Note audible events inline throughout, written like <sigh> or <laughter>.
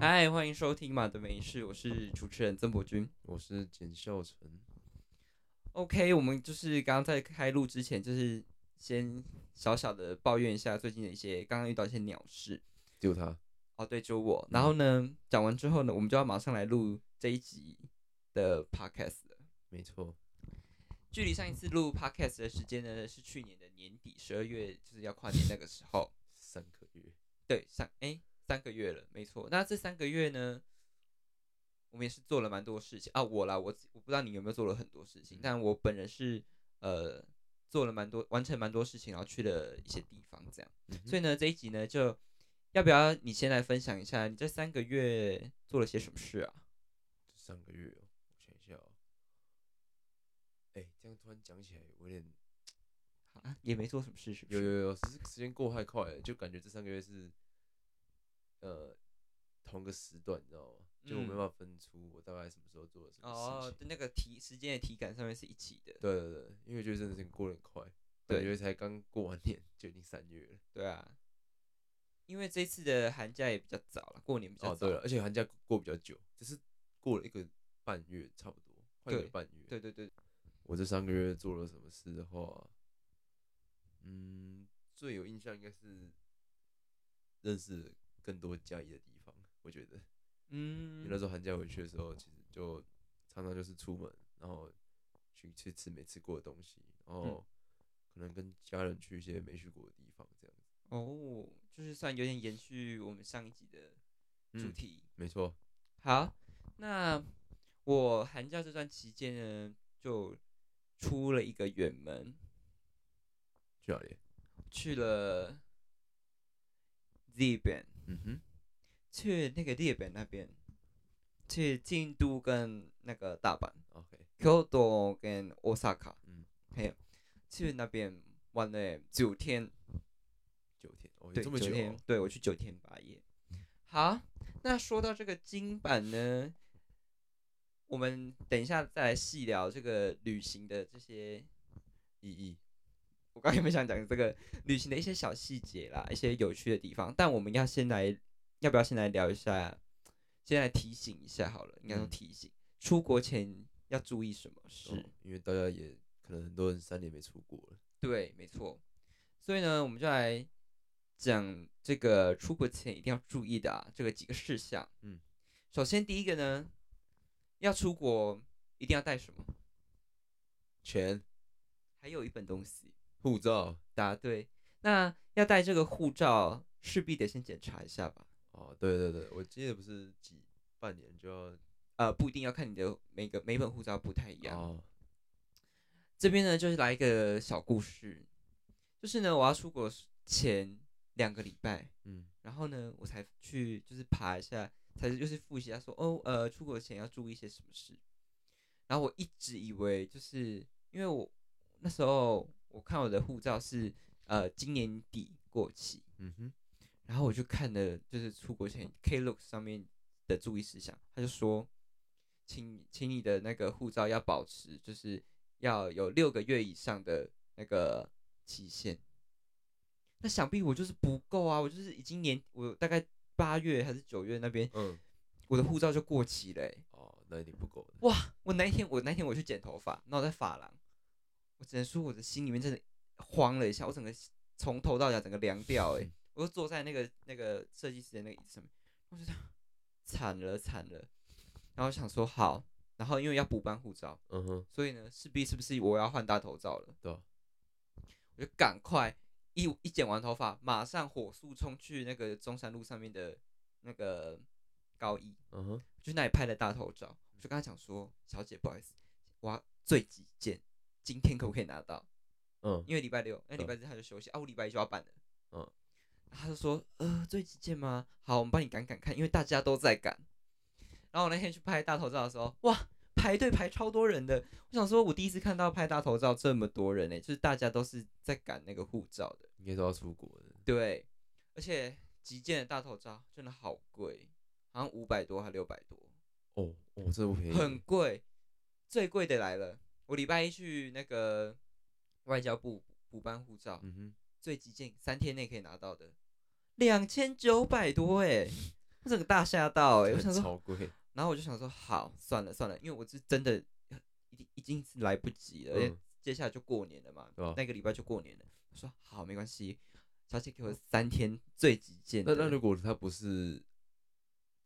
嗨，欢迎收听《马的美事》，我是主持人曾博君。我是简秀成。OK，我们就是刚刚在开录之前，就是先小小的抱怨一下最近的一些刚刚遇到一些鸟事。就他，哦，对，就我。然后呢，讲完之后呢，我们就要马上来录这一集的 Podcast 了。没错，距离上一次录 Podcast 的时间呢，是去年的年底十二月，就是要跨年那个时候。三个月，对，上哎三个月了，没错。那这三个月呢，我们也是做了蛮多事情啊。我啦，我我不知道你有没有做了很多事情，但我本人是呃做了蛮多，完成蛮多事情，然后去了一些地方，这样。嗯所以呢，这一集呢，就要不要你先来分享一下你这三个月做了些什么事啊？这三个月哦，我想一下哦。哎、这样突然讲起来，有点啊，也没做什么事，是不是？有有有，时时间过太快了，就感觉这三个月是呃同个时段，你知道吗？就我没嗯办法分出我大概什么时候做了什么哦事，情。，那个体时间的体感上面是一起的。对对对，因为觉得真的是过得很快，对感觉才刚过完年就已经三月了。对啊，因为这次的寒假也比较早了，过年比较哦，早。对了，而且寒假过比较久，只是过了一个半月差不多，快一个半月。对对对，我这三个月做了什么事的话，嗯，最有印象应该是认识更多嘉义的地方。我觉得，因为那嗯，时候寒假回去的时候，其实就常常就是出门，然后去去吃没吃过的东西，然嗯后可能跟家人去一些没去过的地方，这样子。哦，就是算有点延续我们上一集的主嗯题。没错，好，那我寒假这段期间呢，就出了一个远门，去哪里？去了日本，嗯哼，去那个日本那边，去京都跟那个大阪。OK，京都跟 Osaka，嗯，还有去那边玩了九天，九天，哦，对，这么久、对我去九天八夜。好，那说到这个金版呢，我们等一下再来细聊这个旅行的这些。意义。我刚刚有没有想讲这个旅行的一些小细节啦，一些有趣的地方？但我们要先来，要不要先来聊一下？先来提醒一下好了，应该说嗯提醒，出国前要注意什么事？哦因为大家也可能很多人三年没出国了。对，没错。所以呢，我们就来讲这个出国前一定要注意的啊，这个几个事项。嗯，首先第一个呢，要出国一定要带什么？钱、还有一本东西。护照，答对。那要带这个护照，势必得先检查一下吧。哦，对对对，我记得不是几半年就要呃，不一定要看你的每个每本护照不太一样。哦，这边呢，就是来一个小故事，就是呢，我要出国前两个礼拜，嗯然后呢，我才去就是爬一下，才就是复习一下说，哦，呃，出国前要注意一些什么事。然后我一直以为就是因为我那时候我看我的护照是呃今年底过期，嗯哼，然后我就看了就是出国前 Klook 上面的注意事项，他就说，请请你的那个护照要保持就是要有六个月以上的那个期限。那想必我就是不够啊，我就是已经年我大概八月还是九月那边，嗯，我的护照就过期了欸、哦，那一定不够。哇！我那一天我那一天我去剪头发，那我在发廊，我只能说我的心里面真的慌了一下，我整个从头到脚整个凉掉哎、<laughs> 嗯我就坐在那个那个设计师的那个椅子上面，我就这样惨了惨了，然后想说好，然后因为要补办护照，嗯哼，所以呢势必是不是我要换大头照了？对啊。我就赶快一一剪完头发，马上火速冲去那个中山路上面的那个高一，嗯哼，就那里拍了大头照，我就跟他讲说，小姐不好意思，我要最急件，今天可不可以拿到？嗯因为礼拜六，那嗯礼拜日他就休息啊，我礼拜一就要办了。嗯，他就说，呃，最急件吗？好，我们帮你赶赶看，因为大家都在赶。然后我那天去拍大头照的时候，哇，排队排超多人的。我想说，我第一次看到拍大头照这么多人呢、就是大家都是在赶那个护照的。应该都要出国的。对，而且急件的大头照真的好贵，好像五百多还六百多。哦哦，这不便宜，很贵，最贵的来了。我礼拜一去那个外交部补办护照，嗯哼，最急件三天内可以拿到的，两千九百多哎！我整个大吓到哎、我想说，超贵，然后我就想说，好，算了算了，因为我是真的已经已经是来不及了，因为嗯接下来就过年了嘛，对吧那个礼拜就过年了。我说好，没关系，小姐给我三天最极限的，那那如果它不是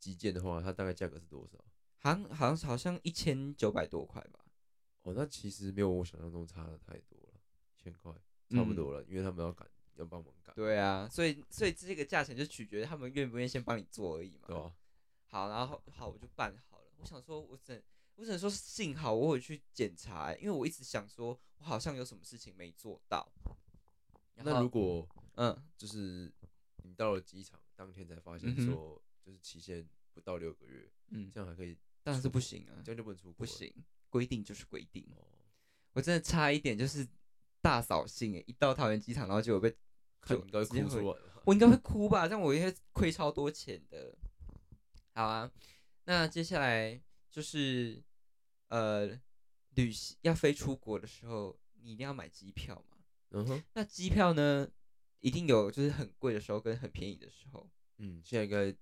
急件的话，它大概价格是多少？好像好像好像一千九百多块吧，哦，那其实没有我想象中差的太多了，一千块差不多了，因为他们要赶，要帮忙赶，嗯对啊，所以所以这个价钱就取决于他们愿不愿意先帮你做而已嘛。对啊？好，然后好我就办好了。我想说，我只能我只能说幸好我有去检查、欸因为我一直想说我好像有什么事情没做到。那如果嗯就是你到了机场当天才发现说，就是期限不到六个月，嗯，这样还可以，当然是不行啊这，样就不能出国，不行，规定就是规定。哦。我真的差一点就是大扫兴哎、一到桃园机场，然后结果被 <laughs> 就应该哭出来？我应该会哭吧，这样我应该亏超多钱的。好啊，那接下来就是呃，旅行要飞出国的时候，你一定要买机票嘛。嗯哼，那机票呢，一定有就是很贵的时候跟很便宜的时候。嗯，现在应该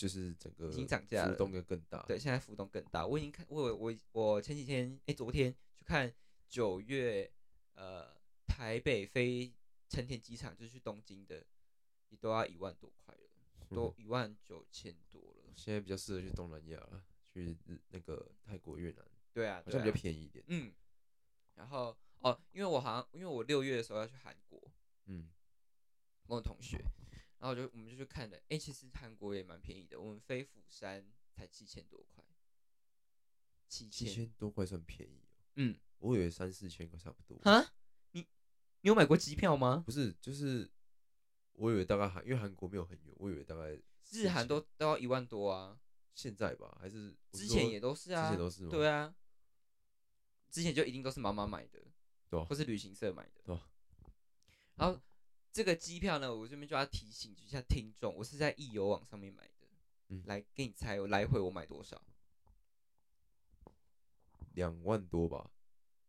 就是整个已经涨价了浮动的更大，对，，现在浮动更大。我已经看，我我我前几天哎、昨天去看九月呃台北飞成田机场，就是去东京的，也都要一万多块了，<laughs> 都一万九千多了。现在比较适合去东南亚了，去那个泰国、越南，对啊，好像比较便宜一点。嗯，然后哦，因为我好像因为我六月的时候要去韩国，嗯，跟我同学，然后我就我们就去看了，哎、其实韩国也蛮便宜的，我们飞釜山才七千多块，七七千，多块算便宜哦，嗯，我以为三四千块差不多。哈，你你有买过机票吗？不是，就是我以为大概韩，因为韩国没有很远，我以为大概日韩都都要一万多啊，现在吧，还是之前也都是啊，之前都是吗？对啊，之前就一定都是妈妈买的，对啊或是旅行社买的，对啊然后这个机票呢，我这边就要提醒一下听众，我是在易游网上面买的，嗯来给你猜，我来回我买多少？两万多吧？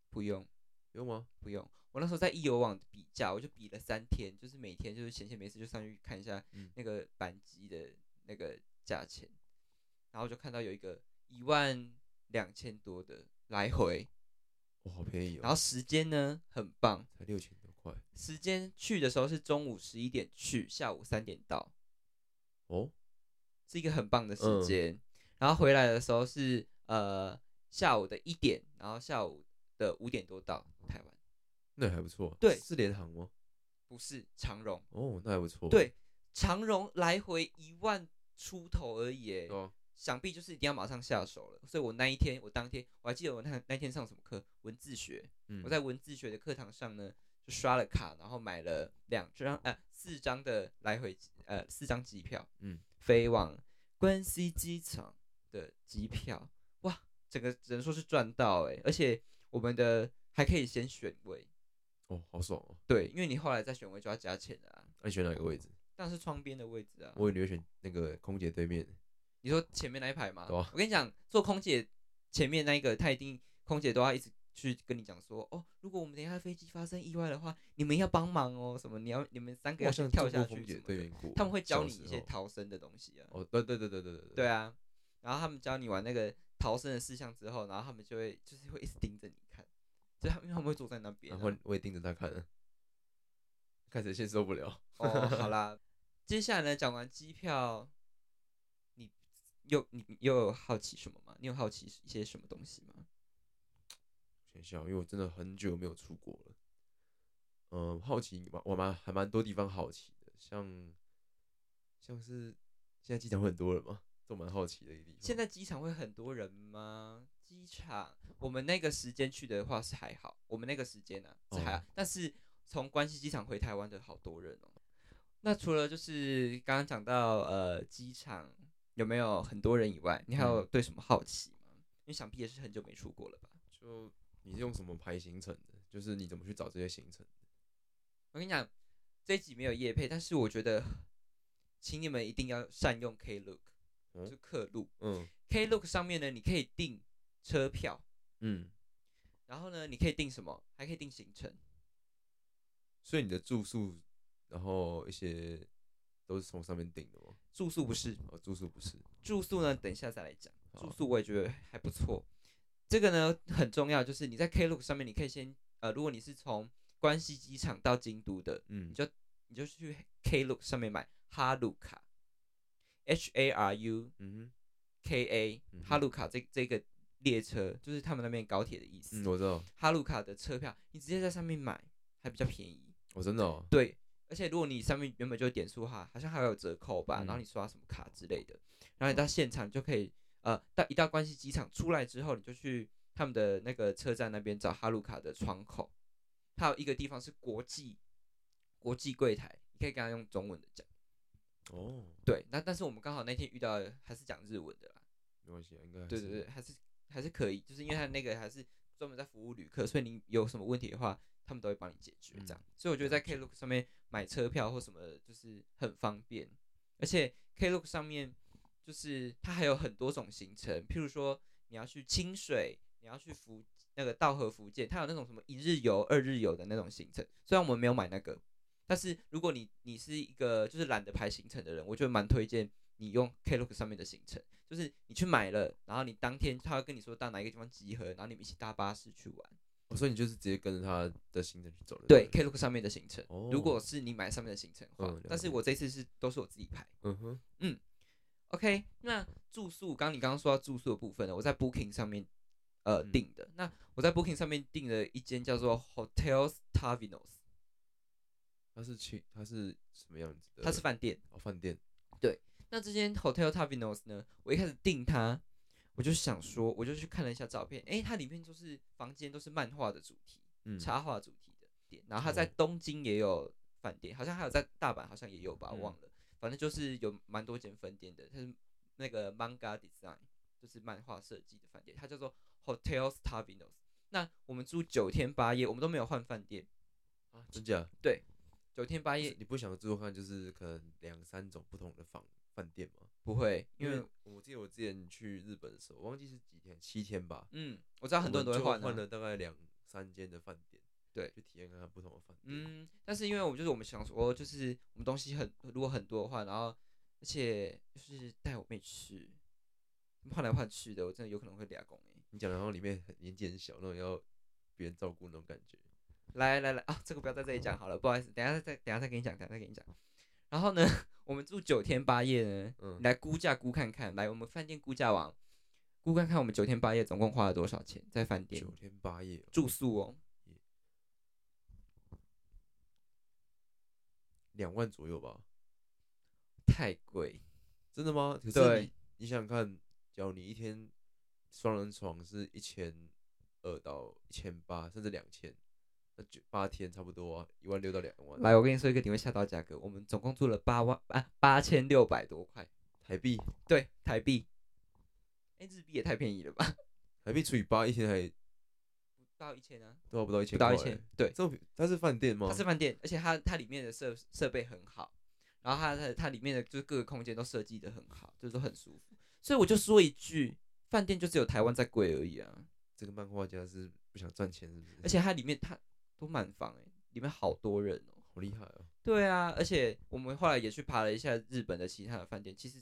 不用用吗？不用，我那时候在易游网比价，我就比了三天，就是每天就是闲闲没事就上去看一下嗯那个班机的那个价钱，然后就看到有一个一万两千多的来回，哇，好便宜哦，然后时间呢很棒，才六千时间去的时候是中午十一点去，下午三点到，哦，是一个很棒的时嗯。间。然后回来的时候是呃下午的一点，然后下午的五点多到台湾，那还不错。对。是联航吗？不是长荣，哦，那还不错。对，长荣来回一万出头而已，哎对啊，想必就是一定要马上下手了。所以我那一天，我当天我还记得我那那天上什么课，文字学，嗯。我在文字学的课堂上呢，就刷了卡，然后买了两张呃四张的来回呃四张机票，嗯，飞往关西机场的机票，哇，整个只能说是赚到哎、而且我们的还可以先选位，哦，好爽哦。对，因为你后来再选位就要加钱的啊，那你选哪个位置？当然是窗边的位置啊。我以为你会选那个空姐对面。你说前面那一排吗？对啊我跟你讲，坐空姐前面那一个，他一定空姐都要一直去跟你讲说，哦，如果我们等一下飞机发生意外的话，你们要帮忙哦，什么你要你们三个要先跳下去什么的对，他们会教你一些逃生的东西啊。哦，对对对对对对对对啊，然后他们教你玩那个逃生的事项之后，然后他们就会就是会一直盯着你看，就他们因为他们会坐在那边、啊。然后我也盯着他看，看谁先受不了。哦，好 <laughs> 啦，接下来呢，讲完机票，你又你你又有好奇什么吗？你有好奇一些什么东西吗？想想，因为我真的很久没有出国了。嗯，好奇蛮我蛮还蛮多地方好奇的，像像是现在机场会很多人吗？都蛮好奇的一个地方。现在机场会很多人吗？机场，我们那个时间去的话是还好，我们那个时间呢、啊、是还好，哦但是从关西机场回台湾的好多人哦。那除了就是刚刚讲到呃机场有没有很多人以外，你还有对什么好奇吗？因为想必也是很久没出国了吧？就你是用什么排行程的？就是你怎么去找这些行程的？我跟你讲，这一集没有夜配，但是我觉得，请你们一定要善用 Klook，、嗯就是客路。嗯 Klook 上面呢，你可以订车票，嗯，然后呢，你可以订什么？还可以订行程。所以你的住宿，然后一些都是从上面订的吗？住宿不是，哦，住宿不是。住宿呢，等一下再来讲。住宿我也觉得还不错。这个呢很重要，就是你在 Klook 上面，你可以先呃，如果你是从关西机场到京都的，嗯，你就你就去 Klook 上面买哈鲁卡，H A R U 嗯 K A 哈鲁卡这这个列车，就是他们那边高铁的意思。嗯，我知道。哈鲁卡的车票，你直接在上面买还比较便宜。我真的哦。对，而且如果你上面原本就点数哈，好像还有折扣吧，嗯然后你刷什么卡之类的，然后你到现场就可以，呃，到一到关西机场出来之后，你就去他们的那个车站那边找哈鲁卡的窗口，它有一个地方是国际国际柜台，你可以跟他用中文的讲。哦，对，那但是我们刚好那天遇到的还是讲日文的啦。没关系啊，应该对对对，还是还是可以，就是因为他那个还是专门在服务旅客，所以你有什么问题的话，他们都会帮你解决这样。所以我觉得在 Klook 上面买车票或什么的，就是很方便，而且 Klook 上面就是它还有很多种行程，譬如说你要去清水，你要去福那个道和福建，它有那种什么一日游、二日游的那种行程。虽然我们没有买那个，但是如果你你是一个就是懒得排行程的人，我觉得蛮推荐你用 Klook 上面的行程，就是你去买了，然后你当天他会跟你说到哪一个地方集合，然后你们一起搭巴士去玩。哦，所以你就是直接跟着他的行程去走了。对不 Klook 上面的行程，哦如果是你买上面的行程的话，嗯但是我这次是都是我自己排。嗯哼，OK，那住宿，刚刚你刚刚说到住宿的部分呢，我在 Booking 上面呃嗯订的。那我在 Booking 上面订了一间叫做 Hotels Tavinos，他是去他是什么样子的？它是饭店。哦饭店。对那这间 Hotel Tavinos 呢，我一开始订它，我就想说，我就去看了一下照片，诶，它里面就是房间都是漫画的主题，嗯，插画主题的店，然后它在哦东京也有饭店，好像还有在大阪好像也有吧，我嗯忘了，反正就是有蛮多间分店的，它是那个 manga design，就是漫画设计的饭店，它叫做 Hotels Tavinos。那我们住九天八夜，我们都没有换饭店，啊，真假？对九天八夜不你不想住的话，就是可能两三种不同的房饭店吗？不会，因因为为我记得我之前去日本的时候，我忘记是几天，七天吧。嗯，我知道很多人都会换、换了大概两三间的饭店，对去体验看看不同的饭店。嗯，但是因为我们就是我们想说，就是我们东西很如果很多的话，然后而且就是带我妹去，换来换去的，我真的有可能会俩工哎。你讲的好像里面很年纪很小，那种要别人照顾那种感觉。来来来啊，这个不要在这里讲好了，不好意思，等下再等下再给你讲，等下再给你讲。然后呢，我们住九天八夜呢，嗯你来估价估看看，来我们饭店估价网估看看我们九天八夜总共花了多少钱在饭店九天八夜哦，住宿哦，两万左右吧？太贵，真的吗？可是对你你想想看，假如你一天双人床是一千二到一千八，甚至两千，那就八天差不多啊，一万六到两万。来我跟你说一个你会吓到价格，我们总共住了八万啊八千六百多块，台币，对，台币，哎、日币也太便宜了吧，台币除以八，一天还不到一千啊，都要不到一千，不到一千，，对，这么它是饭店吗？它是饭店，而且它它里面的设设备很好，然后它的它里面的就是各个空间都设计的很好，就是都很舒服。所以我就说一句，饭店就只有台湾在贵而已啊。这个漫画家是不想赚钱，是不是？而且它里面它都满房哎、里面好多人哦、好厉害哦！对啊，而且我们后来也去爬了一下日本的其他的饭店，其实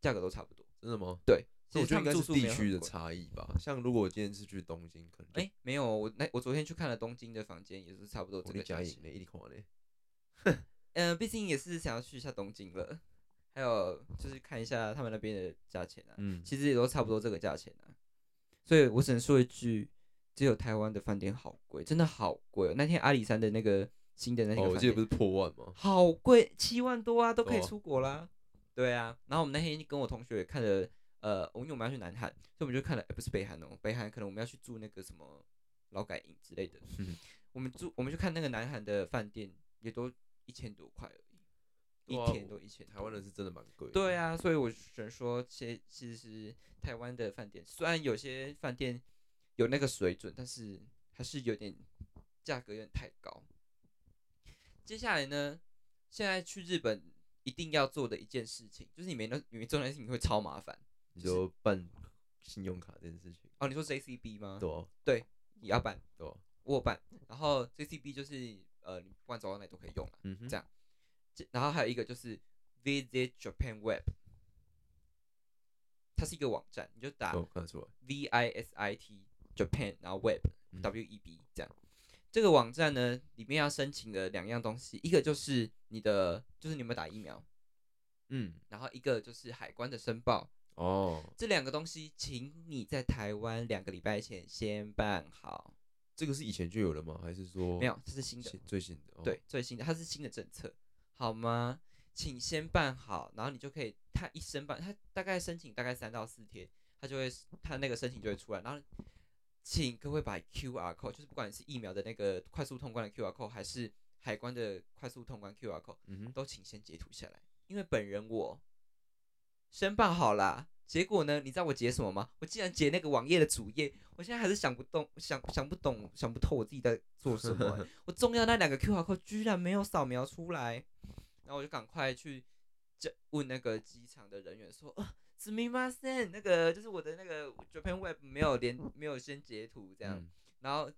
价格都差不多。真的吗？对，这我觉得应该是地区的。差异吧。像如果我今天是去东京，可能就哎、没有，我那我昨天去看了东京的房间，也是差不多这个价钱。嗯，<laughs> 毕竟也是想要去一下东京了，<laughs> 还有就是看一下他们那边的价钱啊，嗯，其实也都差不多这个价钱啊。所以我只能说一句，只有台湾的饭店好贵，真的好贵哦。那天阿里山的那个新的那个哦，我记得不是破万吗？好贵，七万多啊，都可以出国啦。对啊，然后我们那天跟我同学看了，呃，因为我们要去南韩，所以我们就看了，呃不是北韩哦，北韩可能我们要去住那个什么劳改营之类的。嗯我们住，我们去看那个南韩的饭店，也都一千多块而已，一天都一千。台湾人是真的蛮贵。对，啊，所以我只能说，其其实台湾的饭店虽然有些饭店有那个水准，但是还是有点价格有点太高。接下来呢，现在去日本一定要做的一件事情，就是你没那你没做那件事情会超麻烦你说办信用卡这件事情，哦。你说 JCB 吗？对啊也要办，对啊，我有办。然后 JCB 就是呃，你不管走到哪里都可以用了。嗯哼，这样这然后还有一个就是 Visit Japan Web，它是一个网站，你就打，V I S I T Japan，然后 Web 嗯 W E B 这样。这个网站呢，里面要申请的两样东西，一个就是你的，就是你有没有打疫苗，嗯，然后一个就是海关的申报。哦，这两个东西，请你在台湾两个礼拜前先办好。这个是以前就有了吗？还是说没有，这是新的，最新的？哦，对，最新的，它是新的政策，好吗？请先办好，然后你就可以，他一申办，他大概申请大概三到四天，他就会，他那个申请就会出来，然后请各位把 QR code，就是不管是疫苗的那个快速通关的 QR code，还是海关的快速通关 QR code，嗯哼，都请先截图下来，因为本人我申办好啦。结果呢？你知道我截什么吗？我竟然截那个网页的主页，我现在还是想不动，想想不懂，想不透我自己在做什么欸、<laughs> 我重要那两个 QR code 居然没有扫描出来，然后我就赶快去这问那个机场的人员说，呃，すみません，那个就是我的那个 Japan Web 没有连，没有先截图这样，嗯然后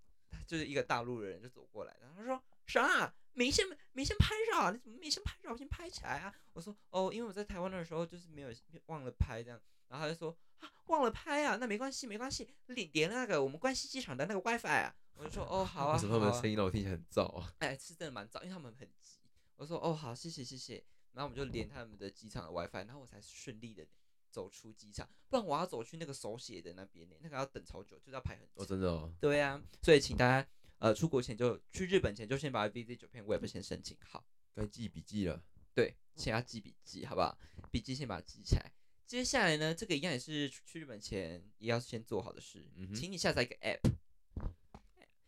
就是一个大陆人就走过来，然后他说 啥？没先没先拍照啊？你怎么没先拍照？先拍起来啊！我说哦，因为我在台湾的时候就是没有忘了拍这样，然后他就说啊忘了拍啊，那没关系没关系，连连那个我们关西机场的那个 WiFi 啊，我就说哦好啊为什么他们的声音让我听起来很燥啊？哎，是真的蛮燥，因为他们很急。我说哦好，谢谢谢谢。然后我们就连他们的机场的 WiFi，然后我才顺利的走出机场，不然我要走去那个手写的那边呢，那个要等超久，就是要排很哦，久。真的哦，对啊，所以请大家呃出国前就去日本前就先把 Visit Japan Web 先申请好，该记笔记了。对，先要记笔记，好不好？笔记先把它记起来。接下来呢，这个一样也是去日本前也要先做好的事，嗯请你下载一个 App，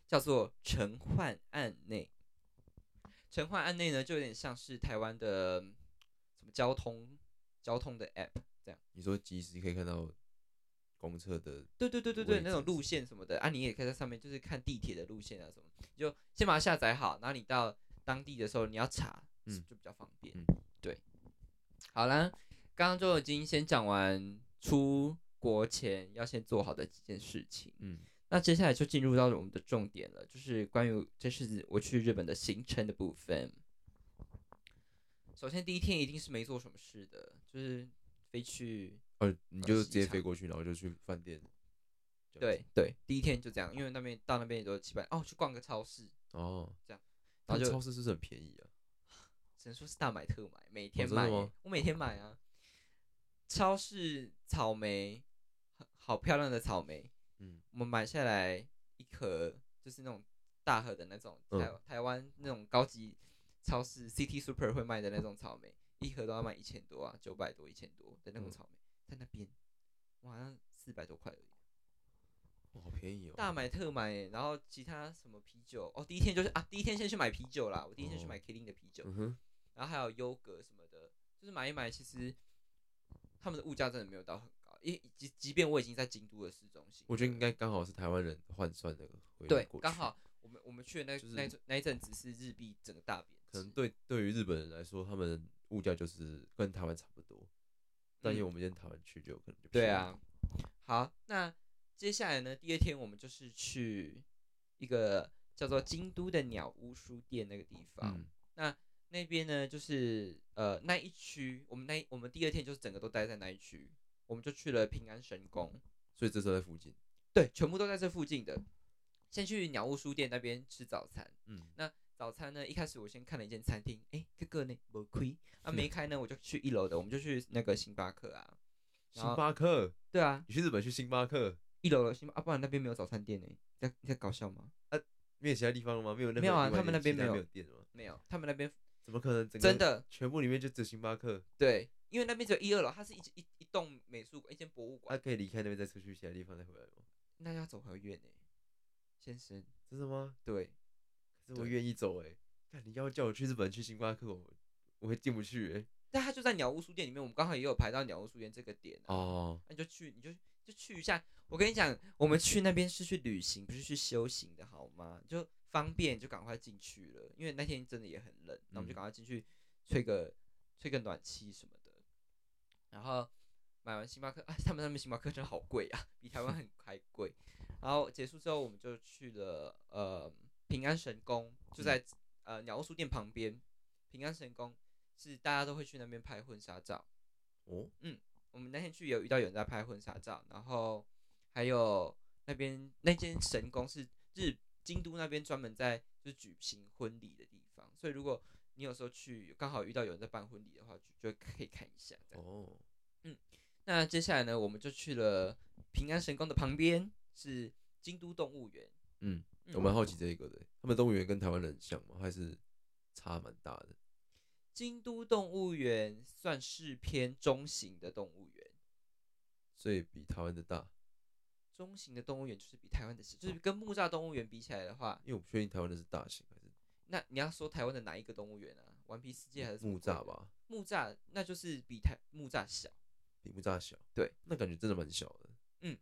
叫做陈焕案内。陈焕案内呢，就有点像是台湾的什么交通交通的 App 这样。你说即时可以看到公车的，对对对对对，那种路线什么的。啊，你也可以在上面就是看地铁的路线啊什么，你就先把它下载好，然后你到当地的时候你要查，嗯就比较方便。嗯。对，好啦，刚刚就已经先讲完出国前要先做好的几件事情，嗯，那接下来就进入到我们的重点了，就是关于这是我去日本的行程的部分。首先第一天一定是没做什么事的，就是飞去哦，你就直接飞过去，然后就去饭店。对，对，第一天就这样，因为那边到那边也都七百哦，去逛个超市，哦，这样，然后就超市是不是很便宜啊？只能说是大买特买，每天买我每天买啊。超市草莓，好漂亮的草莓，嗯，我们买下来一盒，就是那种大盒的那种嗯台、台湾那种高级超市 City Super 会卖的那种草莓，一盒都要卖一千多啊，九百多、一千多的那种嗯草莓，在那边，我好像四百多块而已。哇，好便宜哦。大买特买耶，然后其他什么啤酒哦，第一天就是啊，第一天先去买啤酒啦，我第一天去哦买 Killing 的啤酒，嗯哼，然后还有优格什么的，就是买一买，其实他们的物价真的没有到很高，因即即便我已经在京都的市中心，我觉得应该刚好是台湾人换算的汇率对过，去刚好我们我们去的那、就是那那一阵子是日币整个大贬值，可能对对于日本人来说，他们物价就是跟台湾差不多，但因为嗯。我们今天台湾去就有可能就对便宜，啊，好，那接下来呢，第二天我们就是去一个叫做京都的鸟屋书店那个地方，嗯，那那边呢，就是呃那一区，我们那我们第二天就是整个都待在那一区，我们就去了平安神宫，所以这时候在附近，对，全部都在这附近的。先去鸟屋书店那边吃早餐，嗯，那早餐呢，一开始我先看了一间餐厅，诶，这个呢没亏，啊没开呢，我就去一楼的，我们就去那个星巴克啊，星巴克，对啊，你去日本去星巴克，一楼的星巴啊，不然那边没有早餐店呢，你在你在搞笑吗？没有其他地方了吗？没有那没有啊他们那边没有店了吗？没有，他们那边怎么可能？整真的全部里面就只有星巴克，对，因为那边只有一二楼，它是一一一栋美术馆，一间博物他啊，可以离开那边再出去其他地方再回来吗？那要走很远呢，先生，真的吗？对。可是我愿意走哎、但你要叫我去日本去星巴克，我我会进不去哎、但他就在鸟屋书店里面，我们刚好也有排到鸟屋书店这个点、啊，哦，那你就去，你就就去一下。我跟你讲，我们去那边是去旅行，不是去修行的，好吗？就方便就赶快进去了，因为那天真的也很冷，那我们就嗯赶快进去吹个吹个暖气什么的。然后买完星巴克，啊，他们那边星巴克真的好贵啊，比台湾很 <laughs> 还贵。然后结束之后，我们就去了呃平安神宫，就在、呃鸟屋书店旁边。平安神宫是大家都会去那边拍婚纱照。哦，嗯我们那天去有遇到有人在拍婚纱照，然后还有那边那间神宫是日京都那边专门在就是举行婚礼的地方，所以如果你有时候去刚好遇到有人在办婚礼的话，就就可以看一下。哦，那接下来呢，我们就去了平安神宫的旁边是京都动物园。嗯，嗯我蛮好奇这一个的，他们动物园跟台湾人很像吗？还是差蛮大的？京都动物园算是偏中型的动物园，所以比台湾的大，中型的动物园就是比台湾的小，就是跟木栅动物园比起来的话，因为我不确定台湾的是大型还是那你要说台湾的哪一个动物园啊？顽皮世界还是什么鬼的木栅？吧，木栅那就是比台木栅小。比木栅小。对，那感觉真的蛮小的。嗯，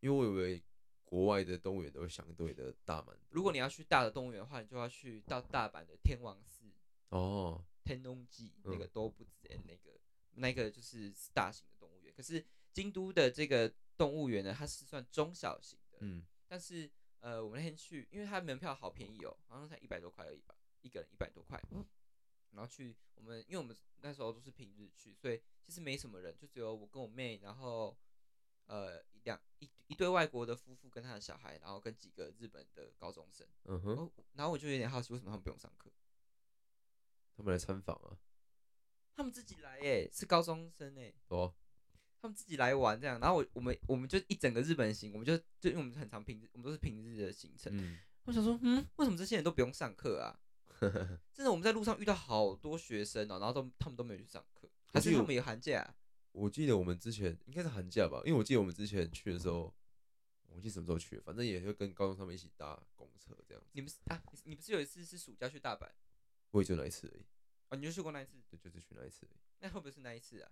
因为我以为国外的动物园都会相对的大蛮多。如果你要去大的动物园的话，你就要去到大阪的天王寺、哦，天龙记嗯那个都不止那个那个就是大型的动物园。可是京都的这个动物园呢，它是算中小型的。嗯，但是呃，我们那天去，因为它门票好便宜哦，好像才一百多块而已吧，一个人一百多块。然后去我们，因为我们那时候都是平日去，所以其实没什么人，就只有我跟我妹，然后呃一两一一对外国的夫妇跟他的小孩，然后跟几个日本的高中生。嗯哼，哦，然后我就有点好奇，为什么他们不用上课？他们来参访啊，他们自己来耶，是高中生哎，哦，他们自己来玩这样。然后我我们我们就一整个日本行，我们就就因为我们很常平日，我们都是平日的行程。嗯，我想说，嗯，为什么这些人都不用上课啊？<laughs> 真的，我们在路上遇到好多学生哦、然后都他们都没有去上课，还是因为我他们有寒假啊、我记得我们之前应该是寒假吧，因为我记得我们之前去的时候，我忘记什么时候去，反正也会跟高中他们一起搭公车这样子。你们是啊，你你不是有一次是暑假去大阪我也就那一次而已，哦，你就去过那一次，对，就是去那一次而已。那会不会是那一次啊？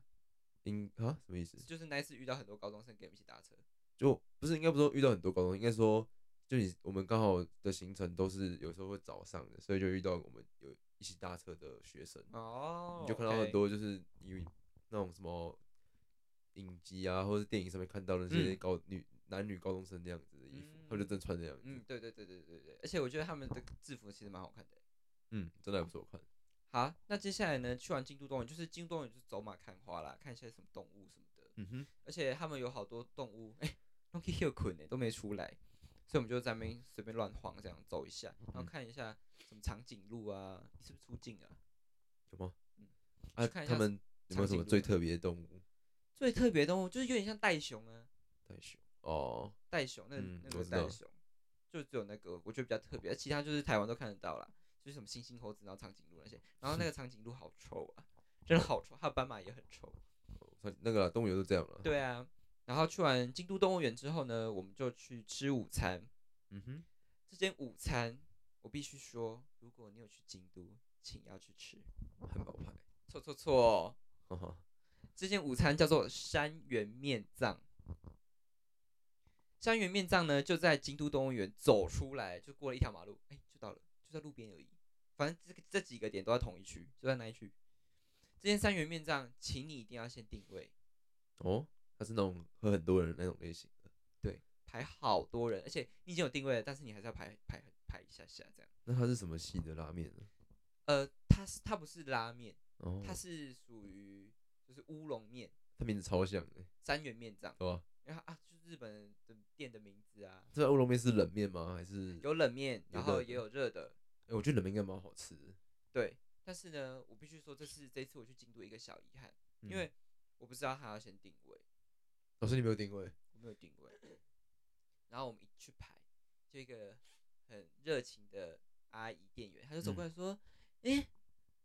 应啊什么意思？就是那一次遇到很多高中生跟我们一起搭车，就不是应该不是说遇到很多高中，应该说就你我们刚好的行程都是有时候会早上的，所以就遇到我们有一起搭车的学生，哦你就看到很多就是因为那种什么影集啊，或者是电影上面看到的那些嗯高、女男女高中生那样子的衣服，他们就真穿那样子，嗯，对对对对对对，而且我觉得他们的制服其实蛮好看的。嗯，真的还不错看。好，那接下来呢，去完京都动物园，就是京都动物园就是走马看花啦，看一些什么动物什么的。嗯哼，而且他们有好多动物，<laughs> 哎、都可以有捆哎，都没出来，所以我们就在那边随便乱晃，这样走一下，然后嗯看一下什么长颈鹿啊，你是不是出镜啊？有吗？嗯啊，去看一下他们有没有什么最特别的动物？最特别的动物就是有点像袋熊啊，袋熊哦，袋熊那、嗯那个知道袋熊，就只有那个我觉得比较特别，其他就是台湾都看得到啦，就是什么猩猩、猴子，然后长颈鹿那些，然后那个长颈鹿好臭啊，真的好臭，还有斑马也很臭。<laughs> 哦那个啦动物园都这样了。，对啊，然后去完京都动物园之后呢，我们就去吃午餐。嗯哼，这间午餐，我必须说，如果你有去京都，请要去吃。汉堡派，错错错，哈哈，这间午餐叫做山原面藏。山原面藏呢，就在京都动物园走出来，就过了一条马路，哎、就到了，就在路边而已。反正这个这几个点都在同一区，就在那一区。这间三元面藏，请你一定要先定位，哦，它是那种和很多人那种类型的。对，排好多人，而且你已经有定位了，但是你还是要排排排一下下这样。那它是什么系的拉面呢？呃，它是它不是拉面，哦，它是属于就是乌龙面，它名字超像的，三元面藏，对吧？因为它啊就是日本的店的名字啊，这乌龙面是冷面吗？还是？有冷面，然后也有热的，哎，我觉得冷面应该蛮好吃的，对。但是呢，我必须说，这是这次我去京都一个小遗憾，嗯因为我不知道他要先定位，老师你没有定位，我没有定位。然后我们一去排，就一个很热情的阿姨店员，她就走过来说：“诶，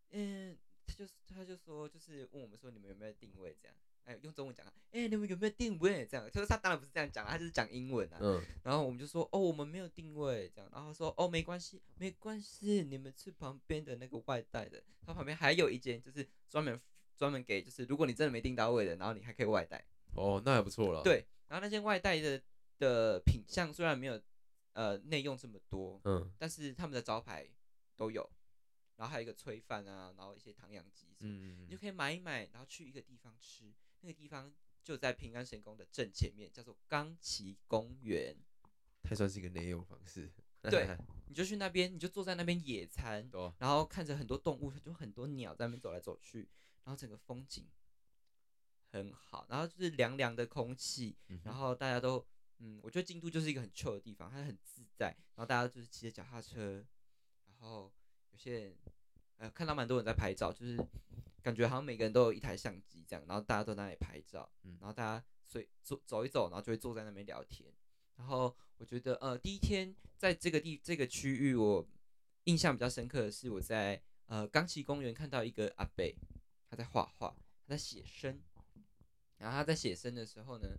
嗯，他就他就说，就是问我们说你们有没有定位这样。”哎，用中文讲啊，哎、你们有没有定位？这样，就是他当然不是这样讲啊，他就是讲英文啊。嗯，然后我们就说，哦，我们没有定位，这样。然后说，哦，没关系，没关系，你们吃旁边的那个外带的，他旁边还有一间，就是专门专门给，就是如果你真的没订到位的，然后你还可以外带。哦，那还不错了。，对，然后那间外带的的品相虽然没有呃内用这么多，嗯但是他们的招牌都有，然后还有一个炊饭啊，然后一些唐扬鸡什么，嗯你就可以买一买，然后去一个地方吃，那个地方就在平安神宫的正前面，叫做冈崎公园。它算是一个内用方式。对 <laughs> 你就去那边，你就坐在那边野餐，啊，然后看着很多动物，就很多鸟在那边走来走去，然后整个风景很好，然后就是凉凉的空气，嗯然后大家都，嗯，我觉得京都就是一个很 chill 的地方，它很自在，然后大家就是骑着脚踏车，然后有些人，呃，看到蛮多人在拍照，就是感觉好像每个人都有一台相机这样，然后大家都在那里拍照，嗯。然后大家随走走一走，然后就会坐在那边聊天，然后我觉得，呃，第一天在这个地这个区域，我印象比较深刻的是我在呃冈崎公园看到一个阿伯，他在画画，他在写生，然后他在写生的时候呢，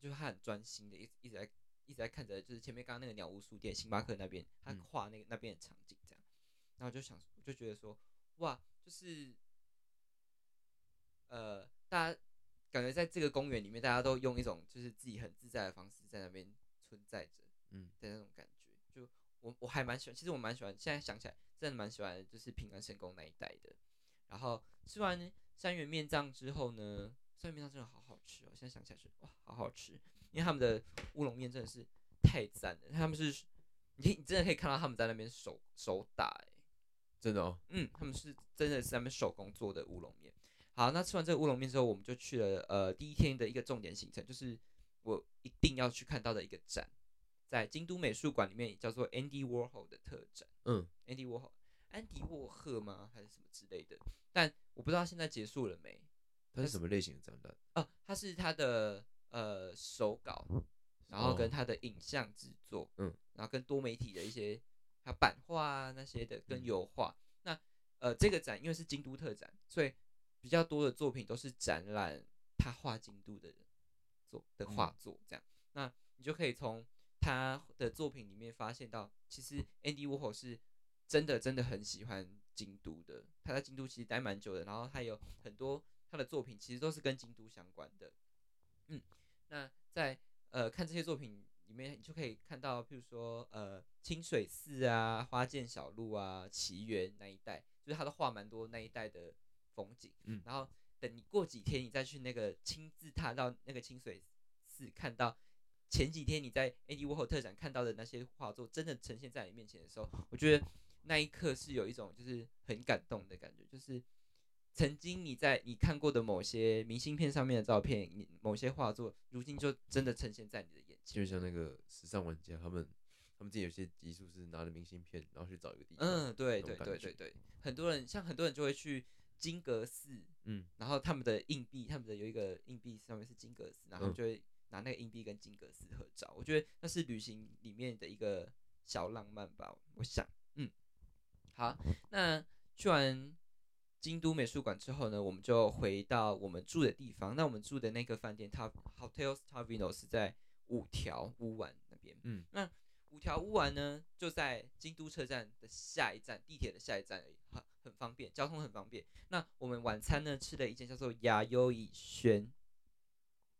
就是他很专心的，一一直在一直在看着，就是前面刚刚那个鸟屋书店星巴克那边，他嗯。画那个那边的场景这样，然后我就想，我就觉得说，哇，就是呃，大家感觉在这个公园里面，大家都用一种就是自己很自在的方式在那边存在着，嗯的那种感觉。就我我还蛮喜欢，其实我蛮喜欢，现在想起来真的蛮喜欢，就是平安神宫那一带的。然后吃完三元面酱之后呢，三元面酱真的好好吃哦，现在想起来是哇，好好吃，因为他们的乌龙面真的是太赞了，他们是你你真的可以看到他们在那边手手打、欸，真的哦，嗯，他们是真的是他们手工做的乌龙面。好，那吃完这个乌龙面之后，我们就去了呃第一天的一个重点行程，就是我一定要去看到的一个展，在京都美术馆里面叫做 Andy Warhol 的特展。嗯，Andy Warhol，安迪沃赫吗？还是什么之类的？但我不知道现在结束了没。它是什么类型的展览？哦，它是他的呃手稿，然后跟哦他的影像制作，嗯，然后跟多媒体的一些还有版画啊那些的，跟嗯油画。那呃这个展因为是京都特展，所以比较多的作品都是展览他画京都的作的画嗯作这样。那你就可以从他的作品里面发现到，其实 Andy Warhol 是真的真的很喜欢京都的，他在京都其实待蛮久的，然后他有很多他的作品其实都是跟京都相关的。嗯，那在呃看这些作品里面，你就可以看到，譬如说呃清水寺啊、花见小路啊、奇缘那一带，就是他都画蛮多那一带的风景。嗯然后等你过几天，你再去那个亲自踏到那个清水寺，看到前几天你在 Andy Warhol 特展看到的那些画作，真的呈现在你面前的时候，我觉得那一刻是有一种就是很感动的感觉，就是曾经你在你看过的某些明信片上面的照片，你某些画作，如今就真的呈现在你的。就像那个时尚玩家，他们他们自己有些集数是拿着明信片，然后去找一个地方。嗯，对对对对对，很多人像很多人就会去金阁寺，嗯，然后他们的硬币，他们的有一个硬币上面是金阁寺，然后嗯就会拿那个硬币跟金阁寺合照。我觉得那是旅行里面的一个小浪漫吧，我想，嗯，好，那去完京都美术馆之后呢，我们就回到我们住的地方。那我们住的那个饭店，它 Hotel Stavino 是在五条乌丸那边。嗯，那五条乌丸呢，就在京都车站的下一站，地铁的下一站而已，很很方便，交通很方便。那我们晚餐呢，吃了一间叫做雅优以轩，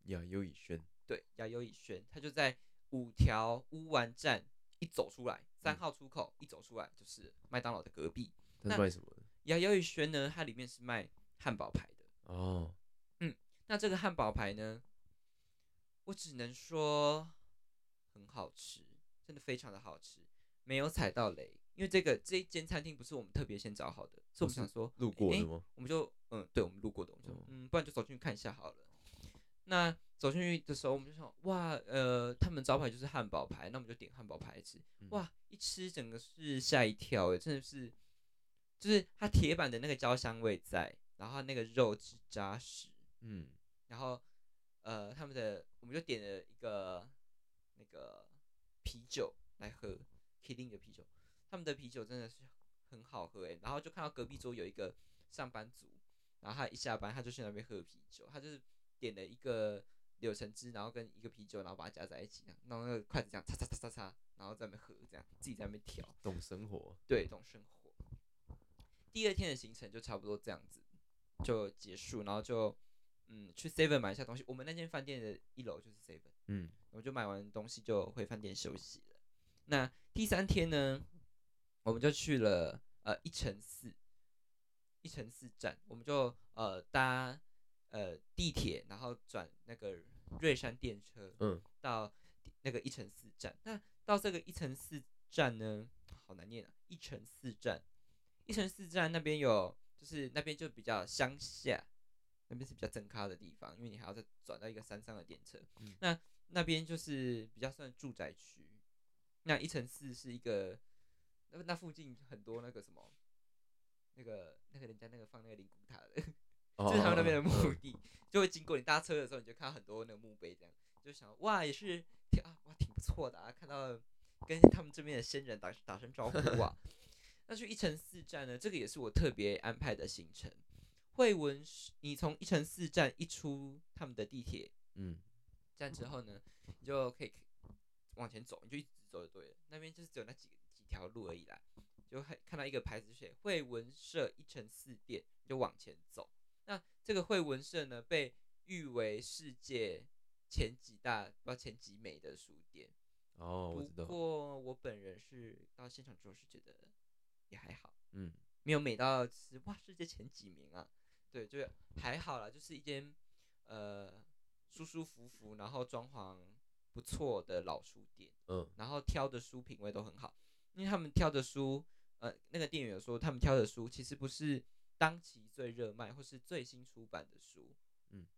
雅优以轩，对，雅优以轩，它就在五条乌丸站一走出来，三嗯号出口一走出来就是麦当劳的隔壁。它那是卖什么的？雅优以轩呢，它里面是卖汉堡排的。哦，嗯那这个汉堡排呢，我只能说很好吃，真的非常的好吃，没有踩到雷。因为这个这一间餐厅不是我们特别先找好的，是我们想说路过诶的吗？我们就嗯，对，我们路过的，我们就哦嗯，不然就走进去看一下好了。那走进去的时候，我们就想，哇，呃，他们招牌就是汉堡排，那我们就点汉堡排吃。嗯哇，一吃整个是吓一跳，哎，真的是，就是它铁板的那个焦香味在，然后它那个肉质扎实，嗯，然后呃，他们的我们就点了一个那个啤酒来喝，Killing 的啤酒，他们的啤酒真的是很好喝诶。然后就看到隔壁桌有一个上班族，然后他一下班他就去那边喝啤酒，他就是点了一个柳橙汁，然后跟一个啤酒，然后把它夹在一起，然后那个筷子这样擦擦擦擦擦，然后在那边喝，这样自己在那边调。懂生活。对，懂生活。第二天的行程就差不多这样子就结束，然后就嗯去 Seven 买一下东西。我们那间饭店的一楼就是 Seven，嗯，我就买完东西就回饭店休息了。那第三天呢，我们就去了呃一乘四，一乘四站，我们就呃搭呃地铁，然后转那个瑞山电车，嗯，到那个一乘四站。那到这个一乘四站呢，好难念啊，一乘四站，一乘四站那边有，就是那边就比较乡下，那边是比较正咖的地方，因为你还要再转到一个山上的电车，嗯那那边就是比较算住宅区，那一城四是一个，那那附近很多那个什么，那个那个人家那个放那个灵骨塔的。哦 <laughs> 就是他们那边的嗯墓地，就会经过你搭车的时候，你就看到很多那个墓碑，这样就想哇，也是挺啊哇挺不错的啊，看到跟他们这边的先人打打声招呼啊。<laughs> 那去一城四站呢，这个也是我特别安排的行程。惠文是，你从一城四站一出他们的地铁嗯站之后呢，你就可以往前走，你就一直走就对了。那边就是只有那几几条路而已啦，就还看到一个牌子写惠文社一城四店，你就往前走。那这个惠文社呢，被誉为世界前几大，不知道前几美的书店。哦，我知不，过我本人是到现场之后是觉得也还好，嗯没有美到是哇世界前几名啊。对，就是还好啦，就是一间呃舒舒服服，然后装潢不错的老书店，嗯。然后挑的书品味都很好，因为他们挑的书，呃，那个店员说他们挑的书其实不是当期最热卖或是最新出版的书，嗯。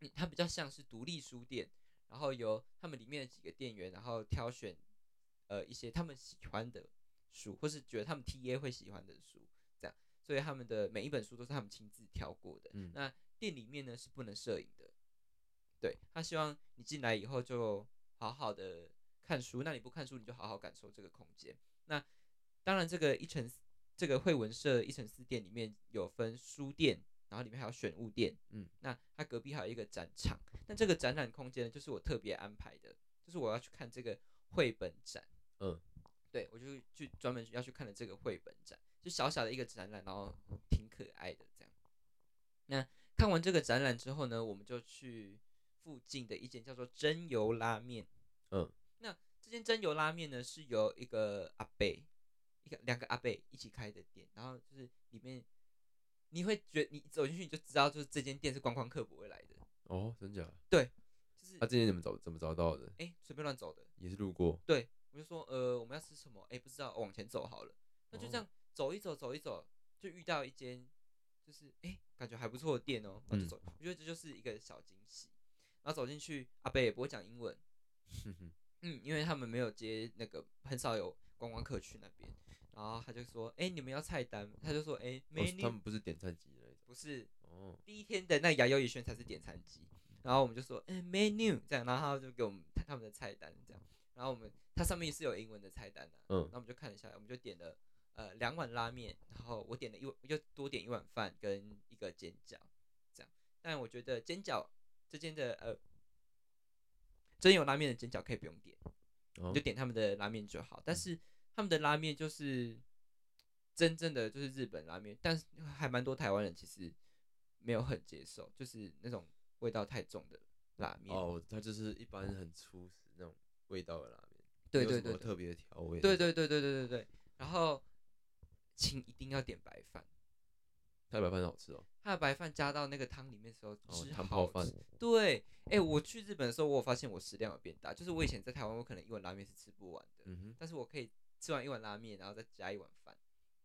嗯，它比较像是独立书店，然后由他们里面的几个店员，然后挑选呃一些他们喜欢的书，或是觉得他们 TA 会喜欢的书，所以他们的每一本书都是他们亲自挑过的。嗯那店里面呢是不能摄影的，对他希望你进来以后就好好的看书，那你不看书你就好好感受这个空间。那当然，这个一层这个惠文社一层四店里面有分书店，然后里面还有选物店，嗯，那它隔壁还有一个展场。那这个展览空间呢，就是我特别安排的，就是我要去看这个绘本展，嗯对我就去专门要去看的这个绘本展，就小小的一个展览，然后挺可爱的这样。那看完这个展览之后呢，我们就去附近的一间叫做真油拉面。嗯，那这间真油拉面呢，是由一个阿贝，一个两个阿贝一起开的店，然后就是里面你会觉得你走进去你就知道，就是这间店是观光客不会来的，哦，真假？对就是他之前怎么找怎么找到的？哎随便乱走的。也是路过，对，我就说呃我们要吃什么？哎不知道，往前走好了。那就这哦样走一走走一走，就遇到一间就是哎感觉还不错的店哦，然后就嗯走。我觉得这就是一个小惊喜。然后走进去，阿贝也不会讲英文，嗯，因为他们没有接那个，很少有观光客去那边。然后他就说：“哎、你们要菜单？”他就说：“哎、哦 menu、他们不是点餐机的不是哦，第一天的那牙优怡轩才是点餐机。”然后我们就说：“哎、menu 这样。”然后他就给我们他们的菜单这样。然后我们它上面是有英文的菜单的、嗯那我们就看了一下，我们就点了呃两碗拉面，然后我点了一碗，又多点一碗饭跟一个煎饺，这样。但我觉得煎饺这间的呃真有拉面的煎饺可以不用点。哦就点他们的拉面就好。但是他们的拉面就是真正的就是日本拉面，但是还蛮多台湾人其实没有很接受，就是那种味道太重的拉面。哦，它就是一般很粗食那种味道的拉面，对对对特别的调味，对，对对对对对对。然后请一定要点白饭，太白饭好吃哦，它的白饭加到那个汤里面的时候，哦吃汤泡饭。对，哎、我去日本的时候，我有发现我食量有变大，就是我以前在台湾，我可能一碗拉面是吃不完的，嗯哼，但是我可以吃完一碗拉面，然后再加一碗饭，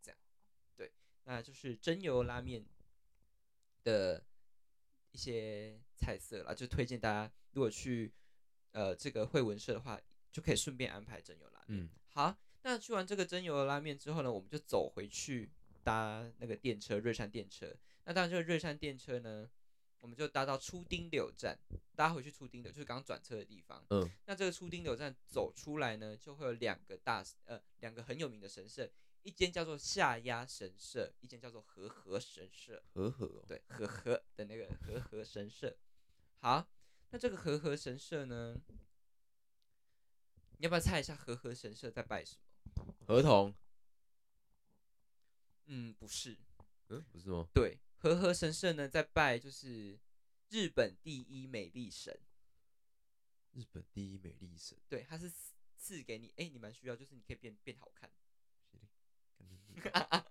这样。对，那就是真油拉面的一些菜色啦，就推荐大家如果去呃这个惠文社的话，就可以顺便安排真油拉面。嗯好，那去完这个真油拉面之后呢，我们就走回去搭那个电车瑞山电车。那当然，这个瑞山电车呢，我们就搭到出丁柳站，搭回去出丁柳就是刚刚转车的地方。嗯，那这个出丁柳站走出来呢，就会有两个大呃两个很有名的神社，一间叫做下鸭神社，一间叫做和和神社。和和哦，对，和和的那个和和神社。好，那这个和和神社呢，你要不要猜一下和和神社在拜什么？合同，嗯，不是，嗯，不是吗？对，和和神社呢在拜就是日本第一美丽神，日本第一美丽神，对，他是赐赐给你，哎、你蛮需要，就是你可以变变好看，<laughs>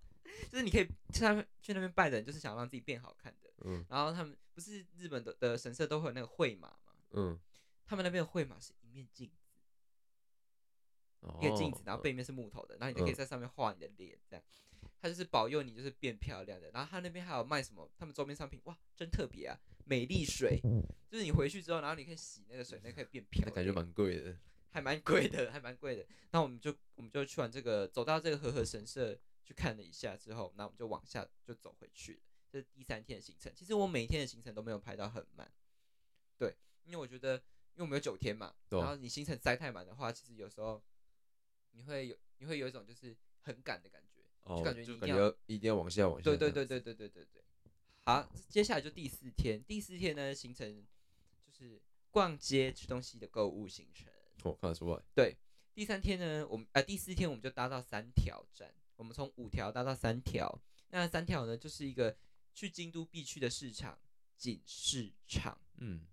就是你可以去那边去那边拜的人，就是想让自己变好看的。嗯。然后他们不是日本的的神社都会有那个绘马嘛，嗯，他们那边的绘马是一面镜。子。一个镜子，然后哦背面是木头的，然后你就可以嗯在上面画你的脸，这样。它就是保佑你就是变漂亮的。然后它那边还有卖什么？他们周边商品哇，真特别啊！美丽水，就是你回去之后，然后你可以洗那个水，那可以变漂亮，那感觉蛮贵的。还蛮贵的，还蛮贵的。那我们就我们就去完这个，走到这个和和神社去看了一下之后，那我们就往下就走回去了。这是第三天的行程。其实我每天的行程都没有排到很满，对，因为我觉得，因为我们有九天嘛，然后你行程塞太满的话，其实有时候你会有你会有一种就是很赶的感觉。哦，感觉你就感觉一定要要一定要往下往下。对对对。对对对对对。好，接下来就第四天。第四天呢，行程就是逛街吃东西的购物行程。我看得出来。对，第三天呢，我们呃第四天我们就搭到三条站，我们从五条搭到三条。那三条呢，就是一个去京都必去的市场——锦市场。嗯，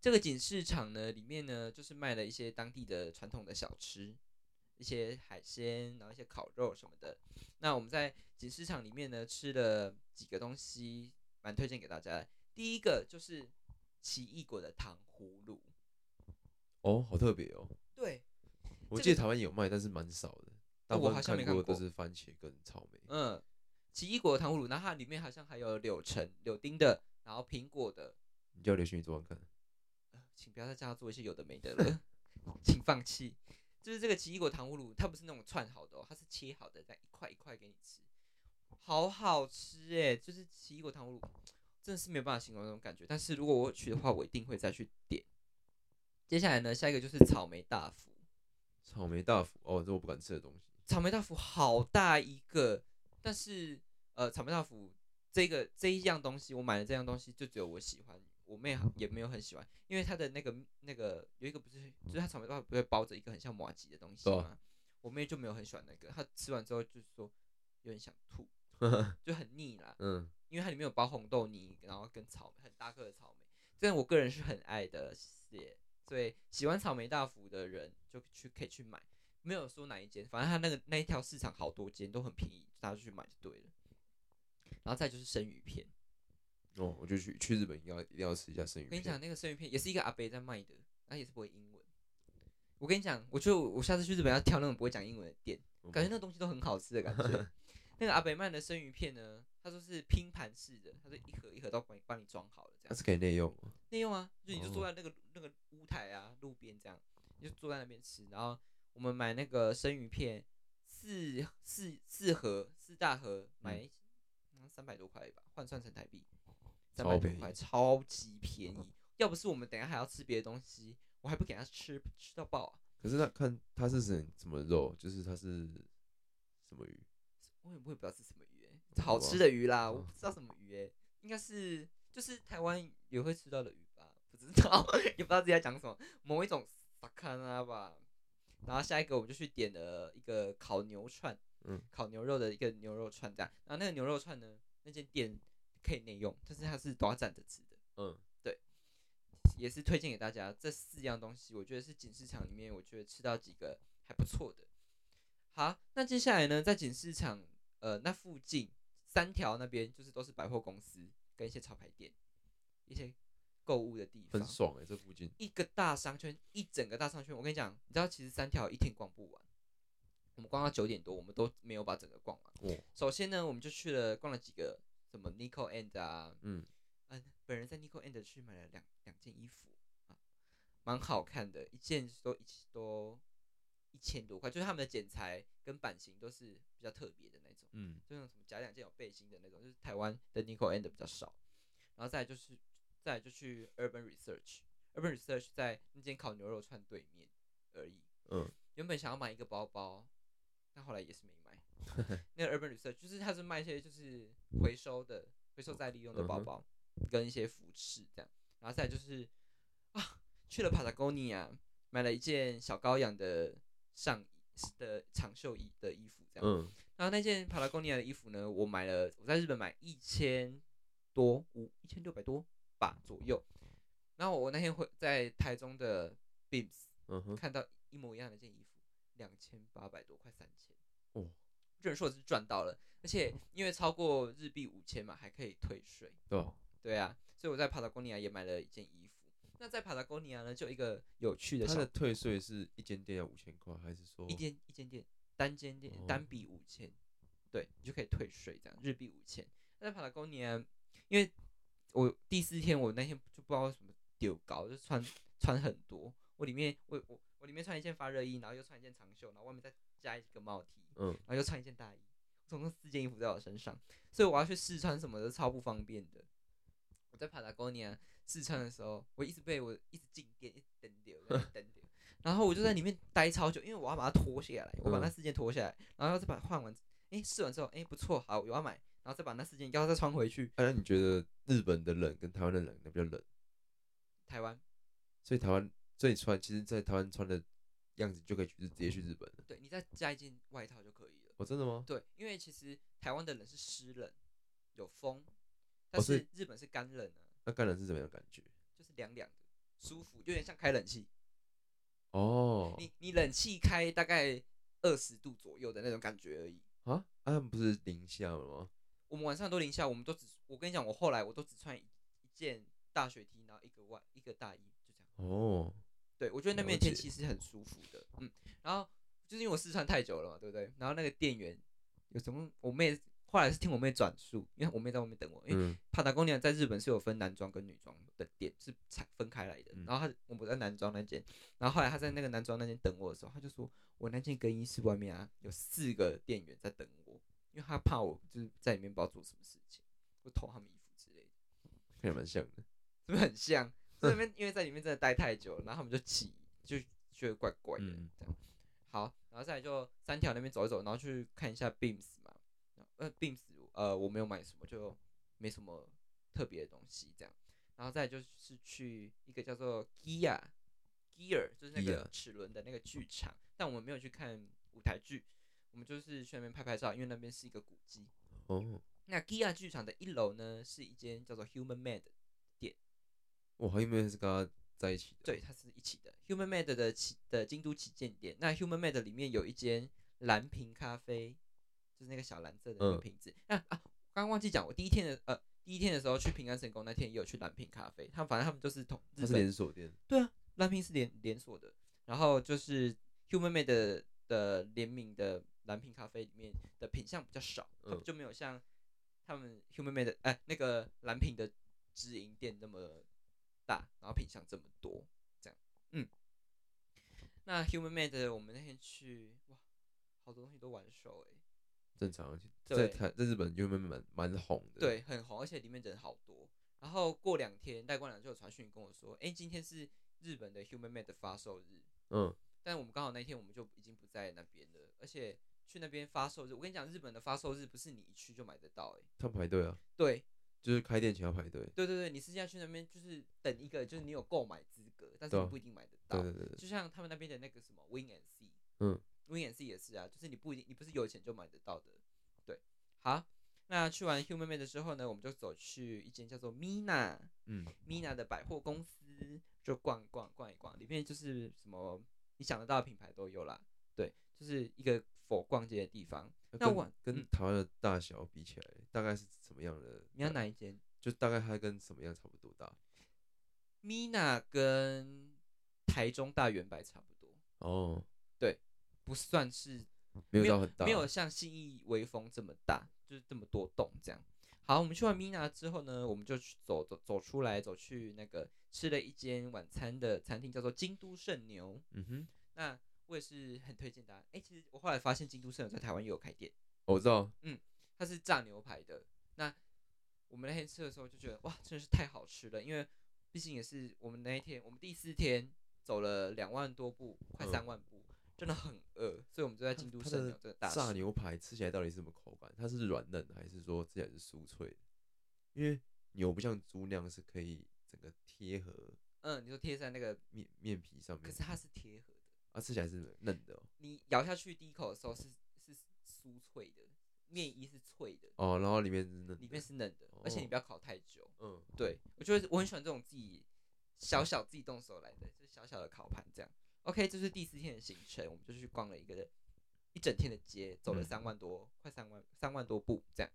这个锦市场呢，里面呢就是卖了一些当地的传统的小吃，一些海鲜，然后一些烤肉什么的。那我们在锦市场里面呢吃了几个东西，蛮推荐给大家的。第一个就是奇异果的糖葫芦，哦，好特别哦。对，我这个记得台湾有卖，但是蛮少的。大部分我好像没看过都是番茄跟草莓。嗯，奇异果的糖葫芦，然后它里面好像还有柳橙、柳丁的，然后苹果的。你叫刘勋宇做看看。呃，请不要再叫他做一些有的没的了，<laughs> 请放弃。就是这个奇异果糖葫芦，它不是那种串好的哦，它是切好的，再一块一块给你吃，好好吃哎！就是奇异果糖葫芦，真的是没有办法形容那种感觉。但是如果我去的话，我一定会再去点。接下来呢，下一个就是草莓大福。草莓大福哦，这我不敢吃的东西。草莓大福好大一个，但是呃，草莓大福这个这一样东西，我买的这样东西就只有我喜欢，我妹也没有很喜欢，因为它的那个那个有一个不是，就是它草莓大福不会包着一个很像麻吉的东西吗？我妹就没有很喜欢那个，她吃完之后就是说有点想吐，<laughs> 就很腻啦，嗯，因为它里面有包红豆泥，然后跟草莓很大颗的草莓，这样我个人是很爱的，谢。所以喜欢草莓大福的人就去可以去买，没有说哪一间，反正它那个那一条市场好多间都很便宜，大家就去买就对了。然后再就是生鱼片，哦，我就去去日本一定要一定要吃一下生鱼片。我跟你讲，那个生鱼片也是一个阿伯在卖的，他也是不会英文。我跟你讲，我就我我下次去日本要挑那种不会讲英文的店，嗯感觉那东西都很好吃的感觉。<laughs> 那个阿北卖的生鱼片呢，他说是拼盘式的，他说一盒一盒都帮你帮你装好了这样。那是可以内用吗？内用啊，就你就坐哦在那个、那个屋台啊，路边这样，你就坐在那边吃。然后我们买那个生鱼片，四四四盒四大盒，买三百多块吧，换算成台币三百多块，超级便宜。要不是我们等一下还要吃别的东西，我还不给他吃吃到爆啊！可是那看它是什什么肉，就是它是什么鱼？我也我也不知道是什么鱼、好吃的鱼啦，我嗯不知道什么鱼、欸，应该是就是台湾也会吃到的鱼吧，不知道，<laughs> 也不知道自己在讲什么，某一种萨卡纳吧。然后下一个我们就去点了一个烤牛串，嗯，烤牛肉的一个牛肉串这样。然后那个牛肉串呢，那间店可以内用，但是它是都要站着吃的，嗯，对也是推荐给大家。这四样东西，我觉得是锦市场里面，我觉得吃到几个还不错的。好，那接下来呢，在锦市场呃那附近三条那边，就是都是百货公司跟一些潮牌店，一些购物的地方很。爽哎、这附近。一个大商圈，一整个大商圈。我跟你讲，你知道其实三条一天逛不完，我们逛到九点多，我们都没有把整个逛完。哦，首先呢，我们就去了逛了几个什么 Nico and 啊，嗯，嗯，本人在 Nico and 去买了两两件衣服啊，蛮好看的，一件都一都一千多块，就是他们的剪裁跟版型都是比较特别的那种，嗯，就那种什么假两件有背心的那种，就是台湾的 Nico and 比较少。然后再来就是再来就去 Urban Research，Urban Research 在那间烤牛肉串对面而已。嗯，原本想要买一个包包，但后来也是没买。<laughs> 那个 Urban Research 就是它是卖一些就是回收的、回收再利用的包包，跟一些服饰这样。然后再就是啊，去了 Patagonia 买了一件小羔羊的上衣的长袖衣的衣服这样。嗯，然后那件 Patagonia 的衣服呢，我买了，我在日本买一千多五一千六百多吧左右。然后我那天会在台中的 Beams 嗯哼，看到一模一样的一件衣服，两千八百多，快三千。哦，只能说我是赚到了，而且因为超过日币五千嘛，还可以退税。对吧？对啊，所以我在 Patagonia 也买了一件衣服。那在帕拉贡尼亚呢，就一个有趣的它小的退税是一间店要五千块，还是说一间一间店单间店哦单笔五千，对你就可以退税，这样日币五千。那在帕拉贡尼亚，因为我第四天我那天就不知道为什么丢高，就穿穿很多，我里面我我我里面穿一件发热衣，然后又穿一件长袖，然后外面再加一个帽 T，嗯。然后又穿一件大衣，总共四件衣服在我身上，所以我要去试穿什么的超不方便的。我在帕拉哥尼亚试穿的时候，我一直被我一直静电，一直等掉，一直等掉，<laughs> 然后我就在里面待超久，因为我要把它脱下来，我把那嗯四件脱下来，然后再把它换完，哎，试完之后，哎，不错，好，我要买，然后再把那四件要再穿回去。哎那你觉得日本的冷跟台湾的冷哪比较冷？台湾，所以台湾所以穿，其实在台湾穿的样子就可以去直接去日本了。对你再加一件外套就可以了。哦，真的吗？对，因为其实台湾的人是湿冷，有风，但是日本是干冷啊，那干冷是怎么样的感觉？就是凉凉的，舒服，有点像开冷气。哦，你你冷气开大概二十度左右的那种感觉而已。啊，啊，他们不是零下了吗？我们晚上都零下，我们都只，我跟你讲，我后来我都只穿一一件大雪 T，然后一个外一个大衣，就这样。哦，对，我觉得那了边的天气是很舒服的，嗯。然后就是因为我试穿太久了嘛，对不对？然后那个店员有什么，我妹后来是听我妹转述，因为我妹在外面等我，因为嗯，帕达贡尼亚在日本是有分男装跟女装的店，是拆分开来的。嗯然后他我们在男装那间，然后后来他在那个男装那间等我的时候，他就说我那间更衣室外面啊有四个店员在等我，因为他怕我就是在里面不知道做什么事情，会偷他们衣服之类的，看起来蛮像的。<laughs> 是不是很像？在那边因为在里面真的待太久了，然后他们就起就觉得怪怪的嗯这样。好，然后再来就三条那边走一走，然后去看一下 Beams 嘛。呃，Beams 呃我没有买什么，就没什么特别的东西这样。然后再来就是去一个叫做 Gear Gear，就是那个齿轮的那个剧场，但我们没有去看舞台剧，我们就是去那边拍拍照，因为那边是一个古迹。哦，那 Gear 剧场的一楼呢，是一间叫做 Human Made 我还以为是跟他在一起的。对，它是一起的。Human Made 的旗的京都旗舰店，那 Human Made 里面有一间蓝瓶咖啡，就是那个小蓝色的那个嗯瓶子。那啊，刚刚忘记讲，我第一天的呃第一天的时候去平安神宫那天也有去蓝瓶咖啡，他们反正他们都是同它是连锁店。对啊，蓝瓶是连连锁的，然后就是 Human Made 的的联名的蓝瓶咖啡里面的品相比较少，就没有像他们 Human Made 哎、那个蓝瓶的直营店那么大，然后品相这么多，这样，嗯。那 Human Made 我们那天去，哇，好多东西都完售哎、正常，对在台在日本就蛮蛮蛮红的。，对，很红，而且里面人好多。然后过两天，戴冠良就有传讯跟我说，哎、今天是日本的 Human Made 的发售日，嗯，但我们刚好那天我们就已经不在那边了，而且去那边发售日，我跟你讲，日本的发售日不是你一去就买得到、欸，他排队啊，对就是开店前要排队。对对对，你私下去那边就是等一个，就是你有购买资格，但是你不一定买得到。对对对对，就像他们那边的那个什么 Win and C，嗯，Win and C 也是啊，就是你不一定，你不是有钱就买得到的。对，好，那去完 Human Made 之后呢，我们就走去一间叫做 Mina。嗯，Mina 的百货公司就逛逛逛一逛，里面就是什么你想得到的品牌都有啦。对，就是一个佛逛街的地方。那跟我嗯跟台湾的大小比起来，大概是什么样的？你要哪一间就大概它跟什么样差不多大？？Mina 跟台中大圆白差不多，哦，对不算是没有到很大，没有像信义微风这么大，就是这么多栋这样。好，我们去完 Mina 之后呢，我们就去走走走出来，走去那个吃了一间晚餐的餐厅，叫做京都圣牛。嗯哼，那我也是很推荐大家。哎、其实我后来发现京都圣有在台湾也有开店。哦我知道，嗯它是炸牛排的。那我们那天吃的时候就觉得哇，真的是太好吃了，因为毕竟也是我们那一天，我们第四天走了两万多步，快嗯三万步，真的很饿，所以我们就在京都它的圣牛这个大吃炸牛排吃起来到底是什么口感？它是软嫩的还是说吃起来是酥脆的？因为牛不像猪那样是可以整个贴合嗯，你说贴在那个，面面皮上面，可是它是贴合的，啊吃起来是嫩的哦。你咬下去第一口的时候是是酥脆的，面衣是脆的，哦，然后里面是嫩的，里面是嫩的，而且你哦不要烤太久。嗯，对，我觉得我很喜欢这种自己小小自己动手来的，就是小小的烤盘这样。OK，这是第四天的行程，我们就去逛了一个一整天的街，走了嗯三万多，快三万三万多步这样。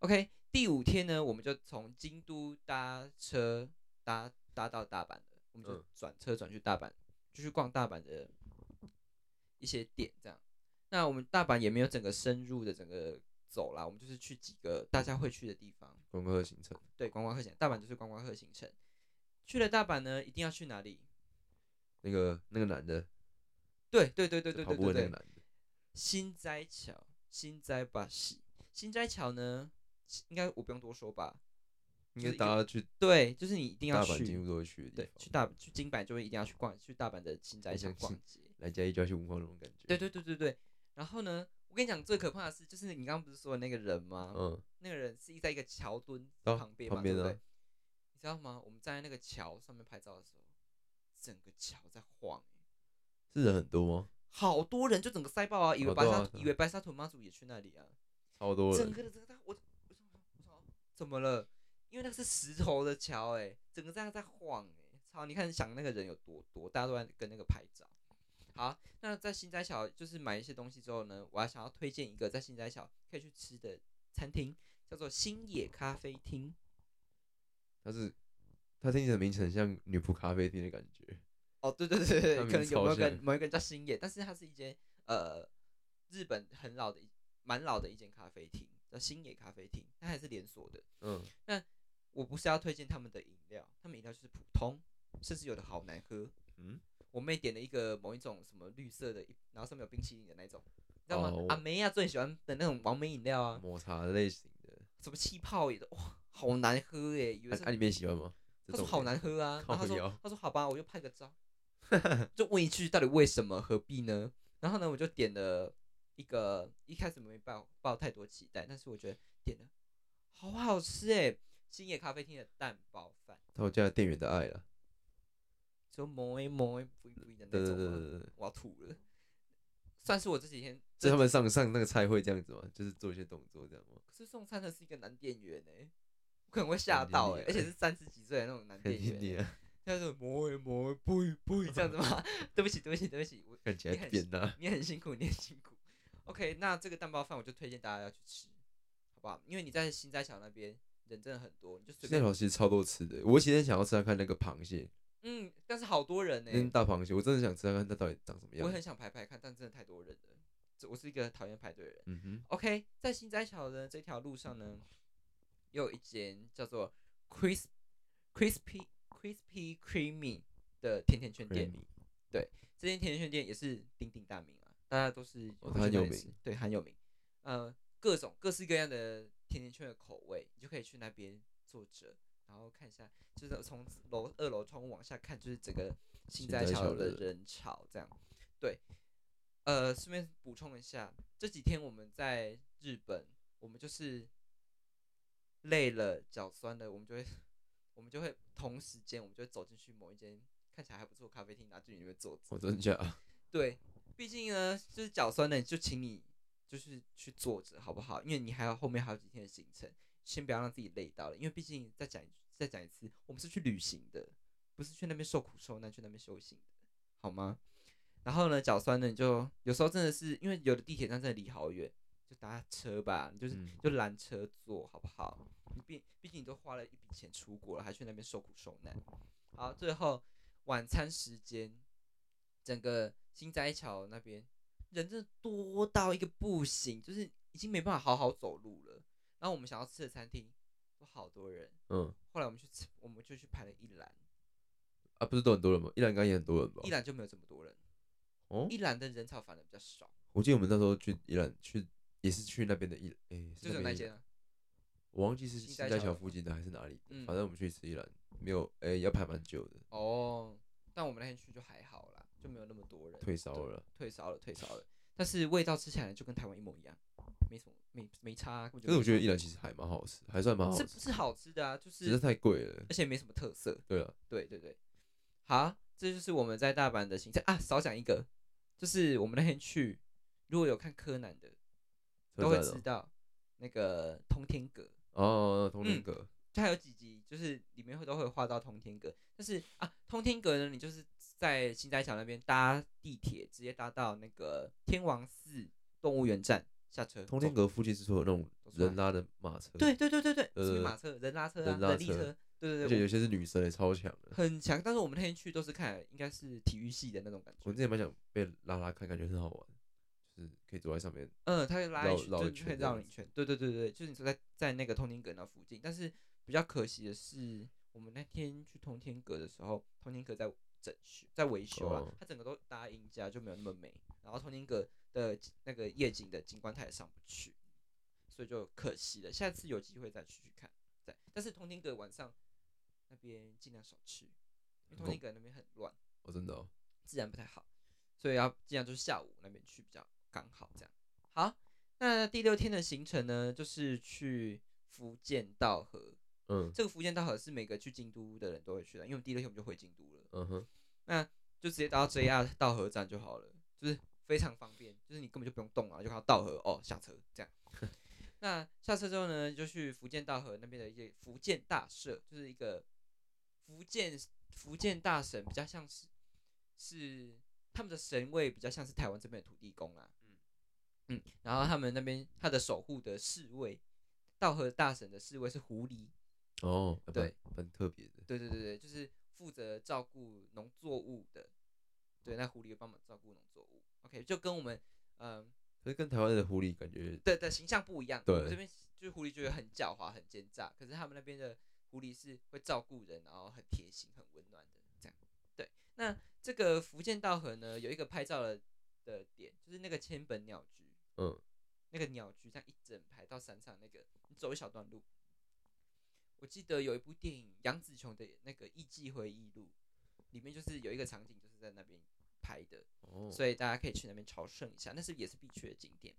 OK，第五天呢，我们就从京都搭车搭搭到大阪了。我我们就嗯转车转去大阪，就去逛大阪的一些点这样。那我们大阪也没有整个深入的整个走啦，我们就是去几个大家会去的地方，观光客行程，对，观光客行，大阪就是观光客行程。去了大阪呢，一定要去哪里？那个那个男的，对对对对对对对新斋桥，新斋巴西，新斋桥呢，应该我不用多说吧？应该大家去对，就是你一定要大阪几去，乎都会去的地对，去大去金板就会一定要去逛，去大阪的新斋桥逛街。来嘉义就要去文化那种感觉。对对对对对。然后呢，我跟你讲最可怕的是，就是你刚刚不是说的那个人吗？嗯，那个人是在一个桥墩哦旁边嘛，旁边啊对不对？你知道吗？我们站在那个桥上面拍照的时候，整个桥在晃、欸，是人很多吗？好多人就整个塞爆啊，以为哦白沙、以为白沙屯妈祖也去那里啊，超多人，整个的整个我我我我操，怎么了？因为那个是石头的桥，哎，整个这样在晃、哎，操！你看想那个人有多多，大家都在跟那个拍照。好，那在新斋桥就是买一些东西之后呢，我还想要推荐一个在新斋桥可以去吃的餐厅，叫做星野咖啡厅。它是它听起来名字很像女仆咖啡厅的感觉。哦，对对对对，可能有没有跟某一个人叫星野，但是它是一间呃日本很老的蛮老的一间咖啡厅，叫星野咖啡厅，它还是连锁的。嗯，那我不是要推荐他们的饮料，他们饮料就是普通，甚至有的好难喝。嗯，我妹点了一个某一种什么绿色的，然后上面有冰淇淋的那种，你知道吗？哦阿梅亚最喜欢的那种完美饮料啊，抹茶类型的。什么气泡也的，哇，好难喝耶！以为是啊，啊里面喜欢吗？这他说好难喝啊，然后他说他说好吧，我就拍个照，<laughs> 就问一句到底为什么何必呢？然后呢，我就点了一个，一开始没抱抱太多期待，但是我觉得点的好好吃哎，星野咖啡厅的蛋包饭，他有加店员的爱了。就磨一磨一不一不一的那对对种吗对对对，我要吐了。算是我这几天，就他们上上那个菜会这样子吗，就是做一些动作这样吗？可是送餐的是一个男店员哎、我可能会吓到哎、娘而且是三十几岁的那种男店员、他说磨一磨一不一不一这样子吗？对不起对不起对不起，我看起来你很扁呐。你很辛苦，你很辛苦。OK，那这个蛋包饭我就推荐大家要去吃，好不好？因为你在新斋桥那边人真的很多，你就随现在便条其实超多吃的，我今天想要吃看看那个螃蟹，嗯，但是好多人呢、那大螃蟹，我真的想知道看它到底长什么样我很。想排排看，但真的太多人了。这我是一个讨厌排队的人。嗯哼，OK，在新斋桥的这条路上呢，又有一间叫做 Crisp Crispy Crispy Creamy 的甜甜圈店。Creamy 这间甜甜圈店也是鼎鼎大名啊，大家都是哦会它很有名对，很有名。呃，各种各式各样的甜甜圈的口味，你就可以去那边坐着，然后看一下，就是从楼二楼窗户往下看，就是整个新新斋斋桥桥的的人潮这样。对，呃，顺便补充一下，这几天我们在日本，我们就是累了、脚酸了，我们就会我们就会同时间，我们就会走进去某一间看起来还不错咖啡厅，拿去里面坐着。我，真假？对，毕竟呢，就是脚酸的，就请你就是去坐着，好不好？因为你还有后面还有几天的行程，先不要让自己累到了。因为毕竟再讲再讲一次，我们是去旅行的，不是去那边受苦受难，去那边修行的，好吗？然后呢，脚酸呢，你就有时候真的是因为有的地铁站真的离好远，就搭车吧，你就是、嗯就拦车坐，好不好？你毕毕竟你都花了一笔钱出国了，还去那边受苦受难。好，最后晚餐时间，整个新斋桥那边人真的多到一个不行，就是已经没办法好好走路了。然后我们想要吃的餐厅都好多人，嗯，后来我们去吃，我们就去排了一兰，啊，不是都很多人吗？一兰应该也很多人吧一？兰就没有这么多人，哦，一兰的人潮反而比较少，我记得我们那时候去一兰去也是去那边的一，诶、是边的宜兰就是间啊，我忘记是新斋新斋桥附近的还是哪里，嗯反正我们去吃一兰，没有，诶、要排蛮久的，哦，但我们那天去就还好啦，就没有那么多人，退烧了。退烧了，退烧了，但是味道吃起来就跟台湾一模一样，没什么没没差可是我觉得没宜兰其实还蛮好吃，还算蛮好吃，差是不是好吃的啊？就只是是太贵了。而且没什么特色，对啊，对对对，好，这就是我们在大阪的行程啊。少讲一个，就是我们那天去，如果有看柯南的，都会知道那个通天阁，哦，通天嗯阁，就还有几集，就是里面会都会画到通天阁。但是啊，通天阁呢，你就是在新斋桥那边搭地铁，直接搭到那个天王寺动物园站下车。通天阁附近是说有那种人拉的马车，对对对对对，马车、人拉车啊、人拉力车，对对对，而且有些是女生也超强的。很强。但是我们那天去都是看应该是体育系的那种感觉。我之前蛮想被拉拉看，感觉很好玩，就是可以坐在上面。嗯，他会拉绕一圈，就是会圈这样子绕一圈。对对对对，就是你说在在那个通天阁那附近。但是比较可惜的是，我们那天去通天阁的时候，通天阁在整修，在维修啊哦，它整个都搭音架，就没有那么美。然后通天阁的那个夜景的景观它也上不去，所以就可惜了。下次有机会再去去看。在，但是通天阁晚上那边尽量少去，因为通天阁那边很乱。哦，真的哦。自然不太好，所以要尽量就是下午那边去比较刚好这样。好，那第六天的行程呢，就是去福建道河。嗯这个福建道河是每个去京都的人都会去的，因为我们第六天我们就回京都了，嗯哼，那就直接到 JR 到河站就好了，就是非常方便，就是你根本就不用动啊，就靠到道河哦下车这样。<laughs> 那下车之后呢，就去福建道河那边的一些福建大社，就是一个福建福建大神，比较像是是他们的神位比较像是台湾这边的土地公啊，嗯嗯，然后他们那边他的守护的侍卫，道河大神的侍卫是狐狸，哦，对，很特别的。对对对对，就是负责照顾农作物的，对，那狐狸会帮忙照顾农作物，OK，就跟我们嗯。可是跟台湾的狐狸感觉，对的形象不一样。对我们这边就是狐狸，觉得很狡猾、很奸诈，可是他们那边的狐狸是会照顾人，然后很贴心、很温暖的这样。对，那这个福建道河呢，有一个拍照的的点，就是那个千本鸟居，嗯，那个鸟居这样一整排到山上那个，你走一小段路。我记得有一部电影杨紫琼的那个《艺伎回忆录》，里面就是有一个场景就是在那边拍的，哦，所以大家可以去那边朝圣一下，那是也是必去的景点。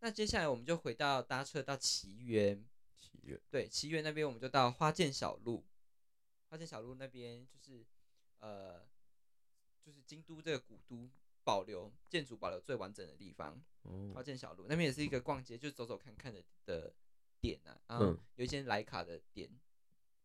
那接下来我们就回到搭车到奇缘，奇缘，对，奇缘那边我们就到花见小路，花见小路那边就是呃，就是京都这个古都保留建筑保留最完整的地方，花哦，见小路那边也是一个逛街，就走走看看的的点啊，然后嗯有一间莱卡的店，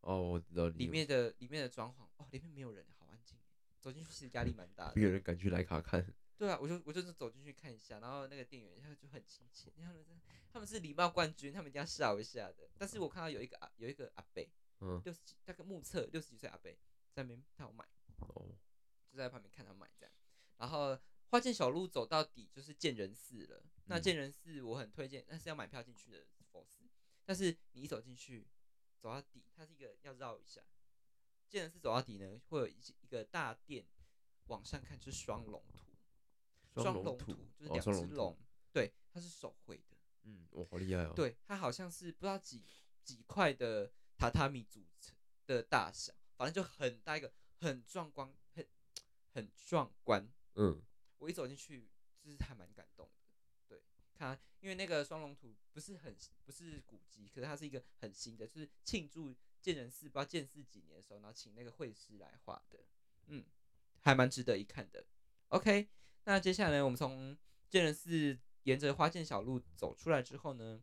哦，我知道里面的里面的装潢哦，里面没有人，好安静，走进去其实压力蛮大的没。有人敢去莱卡看，<laughs> 对啊，我就我就是走进去看一下，然后那个店员他就很亲切，他们真他们是礼貌冠军，他们一定要笑一下的。但是我看到有一个阿有一个阿伯，嗯，六十几大概目测六十几岁阿伯在那边他有买，哦，就在旁边看他买这样。然后花见小路走到底就是建仁寺了。那嗯建仁寺我很推荐，但是要买票进去的。但是你一走进去，走到底，它是一个要绕一下。既然是走到底呢，会有一一个大殿，往上看就是双龙图。双龙图图就是哦两只龙，对，它是手绘的，嗯，我好厉害哦，，对，它好像是不知道几几块的榻榻米组成的大小，反正就很大一个，很壮观，很很壮观。嗯，我一走进去，就是还蛮感动的。它，因为那个双龙图不是很不是古迹，可是它是一个很新的，就是庆祝建仁寺不知道建寺几年的时候，然后请那个绘师来画的，嗯，还蛮值得一看的。OK，那接下来，我们从建仁寺沿着花见小路走出来之后呢，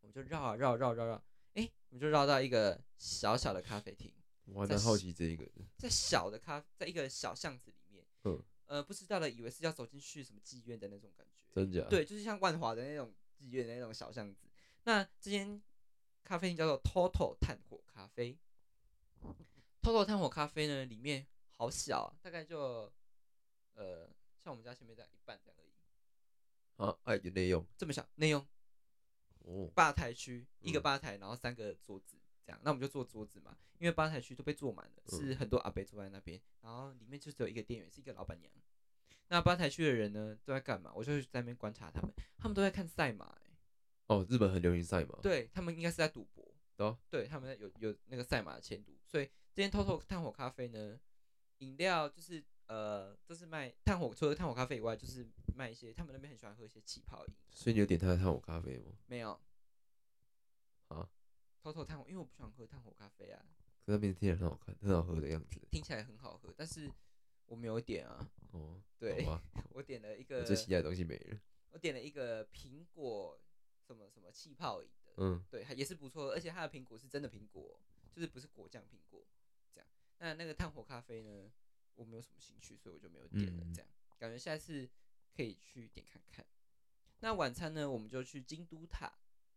我们就绕啊绕绕绕绕，哎、我们就绕到一个小小的咖啡厅。我还蛮好奇这一个的，在小的咖，在一个小巷子里面，嗯，呃，不知道的以为是要走进去什么妓院的那种感觉，真假？，对，就是像万华的那种妓院的那种小巷子。那这间咖啡厅叫做 Toto 炭火咖啡，Toto 炭火咖啡呢，里面好小啊，大概就呃，像我们家前面这样一半这样而已，啊，哎，有内用，这么小，内用。哦，吧台区一个嗯。吧台，然后三个桌子这样，那我们就坐桌子嘛，因为吧台区都被坐满了，嗯是很多阿伯坐在那边，然后里面就只有一个店员，是一个老板娘。那吧台区的人呢都在干嘛？我就在那边观察他们，他们都在看赛马、欸，哦，日本很流行赛马，，对他们应该是在赌博，对他们有有那个赛马的前途，所以这间 Toto 炭火咖啡呢，饮料就是呃，都是卖炭火，除了炭火咖啡以外，就是卖一些他们那边很喜欢喝一些气泡饮，所以你有点他的炭火咖啡吗？没有啊，Toto 炭火，因为我不喜欢喝炭火咖啡啊，可那边听起来很好看，很好喝的样子，听起来很好喝，但是我没有点啊，哦，对好吧，<laughs> 我点了一个我最期待的东西没了，我点了一个苹果什么什么气泡饮的，嗯，对，还也是不错的，而且它的苹果是真的苹果，就是不是果酱苹果这样。那那个炭火咖啡呢，我没有什么兴趣，所以我就没有点了。嗯这样，感觉下一次可以去点看看。那晚餐呢，我们就去京都塔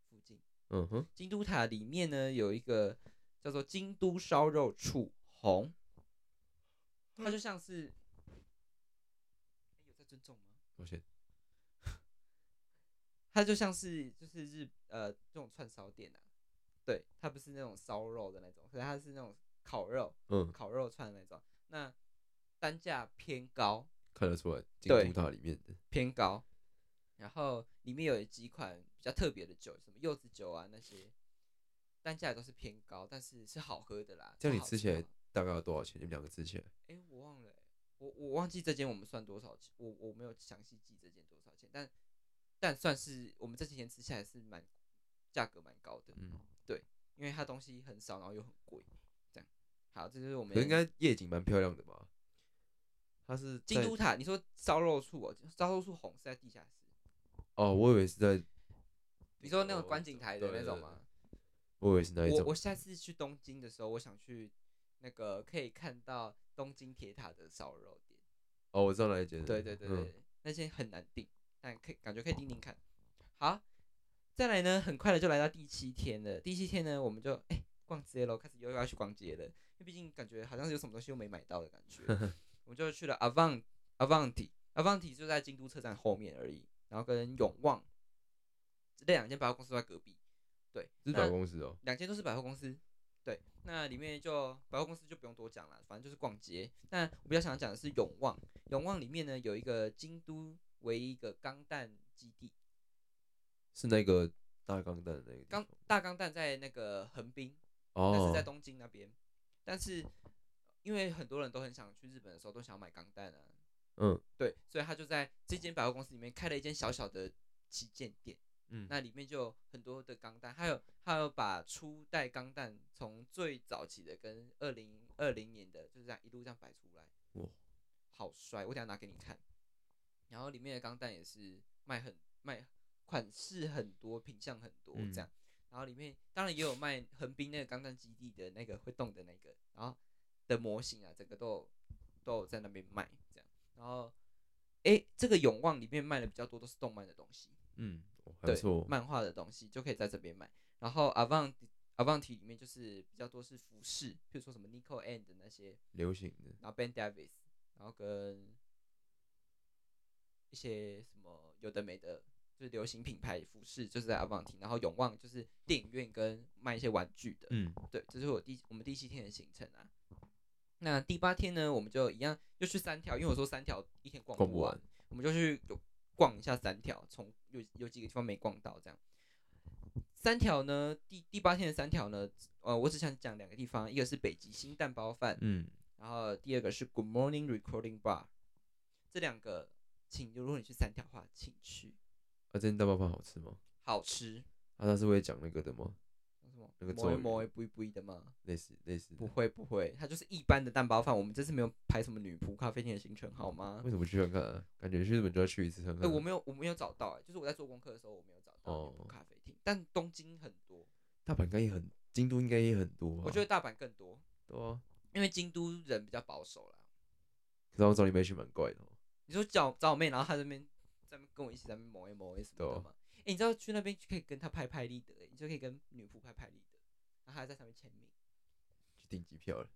附近。嗯哼，京都塔里面呢有一个叫做京都烧肉处红，它就像是，诶有在尊重吗？抱歉，<laughs> 它就像是就是日呃这种串烧店啊，对，它不是那种烧肉的那种，可是它是那种烤肉嗯，烤肉串的那种，那单价偏高看得出来京都塔里面的，偏高，然后里面有几款比较特别的酒，什么柚子酒啊那些，单价也都是偏高，但是是好喝的啦。这样就好你吃起来大概要多少钱？你们两个吃起来？哎、我忘了欸、我我忘记这间我们算多少钱，我我没有详细记这间多少钱，但但算是我们这几天吃下来是蛮价格蛮高的，嗯，对因为它东西很少，然后又很贵，这样。好，这就是我们应该夜景蛮漂亮的吧？它是在京都塔。你说烧肉处哦，烧肉处红是在地下室，哦，我以为是在，你说那种哦观景台的那种吗？我以为是那一种我我。下次去东京的时候，我想去那个可以看到东京铁塔的烧肉店。哦，我知道哪一间了。对对对对，那些很难订，但可以感觉可以订订看。好，再来呢，很快的就来到第七天了。第七天呢，我们就哎、逛街喽，开始又要去逛街了。因为毕竟感觉好像是有什么东西又没买到的感觉，<laughs> 我们就去了 Avant Avanti Avanti 就在京都车站后面而已，然后跟永旺这两间百货公司都在隔壁。对，是百货公司哦。两间都是百货公司。对，那里面就百货公司就不用多讲了，反正就是逛街。那我比较想讲的是永旺，永旺里面呢有一个京都唯一一个钢弹基地，是那个大钢弹的那个地钢大钢弹在那个横滨，哦，那是哦在，东京那边。但是因为很多人都很想去日本的时候都想要买钢弹啊，嗯对，所以他就在这间百货公司里面开了一间小小的旗舰店。嗯，那里面就有很多的钢弹，还有还有把初代钢弹从最早期的跟二零二零年的就是这样一路这样摆出来，哇，好帅！我等下拿给你看。然后里面的钢弹也是卖很卖款式很多，品相很多嗯这样。然后里面当然也有卖横滨那个钢弹基地的那个会动的那个，然后的模型啊，整个都有都有在那边卖。然后，哎，这个永旺里面卖的比较多都是动漫的东西。嗯，对。漫画的东西就可以在这边买。然后 Avant Avanti 里面就是比较多是服饰，比如说什么 Nico and 的那些，流行的，然后 Ben Davis，然后跟一些什么有的没的，就是流行品牌服饰，就是在 Avanti。然后永旺就是电影院跟卖一些玩具的。嗯，对，这是我第我们第七天的行程啊。那第八天呢，我们就一样又去三条，因为我说三条一天逛不完逛不完，我们就去有逛一下三条，从有有几个地方没逛到这样。三条呢，第第八天的三条呢，呃，我只想讲两个地方，一个是北极星蛋包饭，嗯，然后第二个是 Good Morning Recording Bar，这两个，请如果你去三条的话，请去，啊，这间蛋包饭好吃吗？好吃。啊，他是会讲那个的吗？那个摸一咒语摸一不一不一的吗？类似类似不。会不会，它就是一般的蛋包饭。我们这次没有排什么女仆咖啡厅的行程，好吗为？什么去看看啊？感觉去日本就要去一次看哎、看。我没有我没有找到、哎，就是我在做功课的时候我没有找到女仆哦咖啡厅，但东京很多，大阪应该也很，京都应该也很多吧。我觉得大阪更多，对啊，因为京都人比较保守啦。可是我找你妹去蛮怪的哦。你说找找我妹，然后她这边在跟我一起在那边摸一摸一什么对啊的嘛？哎、你知道去那边就可以跟他拍拍立得、哎你就可以跟女仆拍拍立得，然后还在上面签名。去订机票了。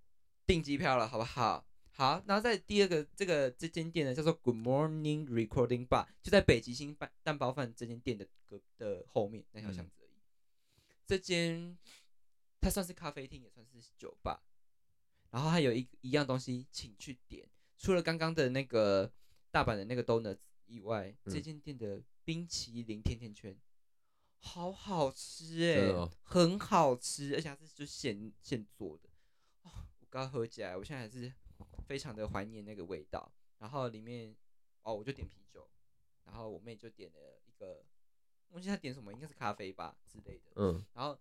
订机票了，好不好？好，然后在第二个这个这间店呢，叫做 Good Morning Recording Bar，就在北极星蛋蛋包饭这间店的隔的后面那条巷子而已。这间它算是咖啡厅，也算是酒吧。然后还有一一样东西，请去点。除了刚刚的那个大阪的那个 donuts 以外，嗯这间店的冰淇淋甜甜圈好好吃哎、真的哦很好吃，而且它是就现现做的。哦，我刚喝起来，我现在还是非常的怀念那个味道。然后里面哦，我就点啤酒，然后我妹就点了一个，我记得她点什么，应该是咖啡吧之类的。嗯，然后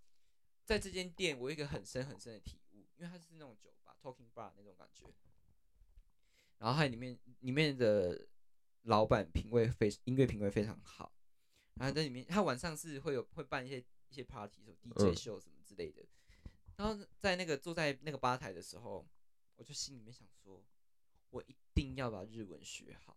在这间店，我有一个很深很深的体悟，因为它是那种酒吧 talking bar 那种感觉。然后它里面里面的老板品味非音乐品味非常好，然后在里面，他晚上是会有会办一些一些 party，什么 DJ 嗯秀什么之类的。然后在那个坐在那个吧台的时候，我就心里面想说，我一定要把日文学好，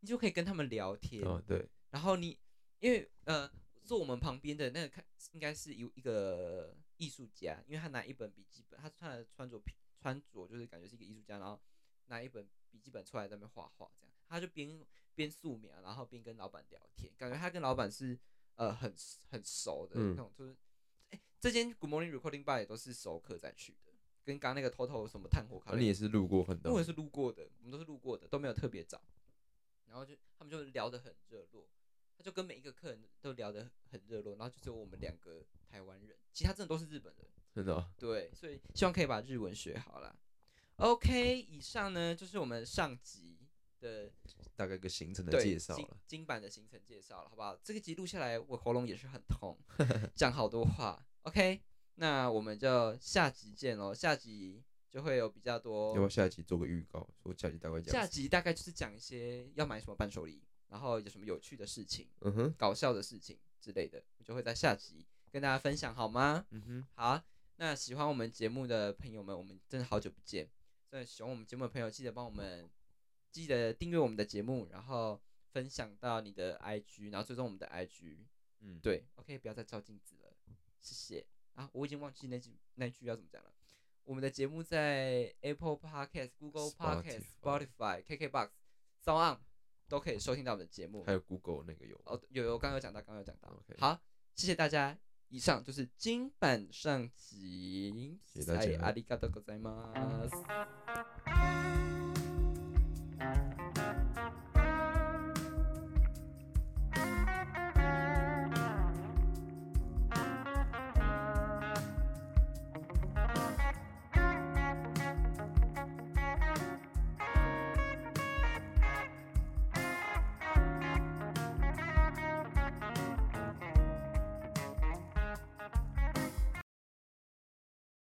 你就可以跟他们聊天。哦对，然后你因为呃坐我们旁边的那个看应该是有一个艺术家，因为他拿一本笔记本，他穿的穿着穿着就是感觉是一个艺术家，然后拿一本笔记本出来在那边画画，这样他就边边素描，然后边跟老板聊天，感觉他跟老板是呃很很熟的嗯那种，就是哎、这间 Good Morning Recording Bar 也都是熟客在去的，跟刚刚那个 Toto 什么炭火咖啡而你也是路过很多我也是路过的，我们都是路过的，都没有特别找。然后就他们就聊得很热络，他就跟每一个客人都聊得很热络，然后就只有我们两个台湾人，其他真的都是日本人。真的啊对，所以希望可以把日文学好啦。OK，以上呢就是我们上集的大概一个行程的对介绍了。金版的行程介绍了，好不好？这个集录下来，我喉咙也是很痛，<laughs> 讲好多话。OK，那我们就下集见喽，下集就会有比较多要不要下一集做个预告？我下集大概讲什么？下集大概就是讲一些要买什么伴手礼，然后有什么有趣的事情、嗯哼，搞笑的事情之类的，我就会在下集跟大家分享，好吗？嗯哼，好，那喜欢我们节目的朋友们，我们真的好久不见。所以喜欢我们节目的朋友，记得帮我们记得订阅我们的节目，然后分享到你的 IG，然后追踪我们的 IG。嗯，对，OK，不要再照镜子了，谢谢啊！我已经忘记那句那句要怎么讲了。我们的节目在 Apple Podcast、Google Podcast、Spotify、KKBox、s o n 都可以收听到我们的节目。还有 Google 那个有哦，有有，刚刚有讲到，刚刚有讲到。好，谢谢大家。以上就是金版上集，谢谢大家，阿里嘎多哥在吗？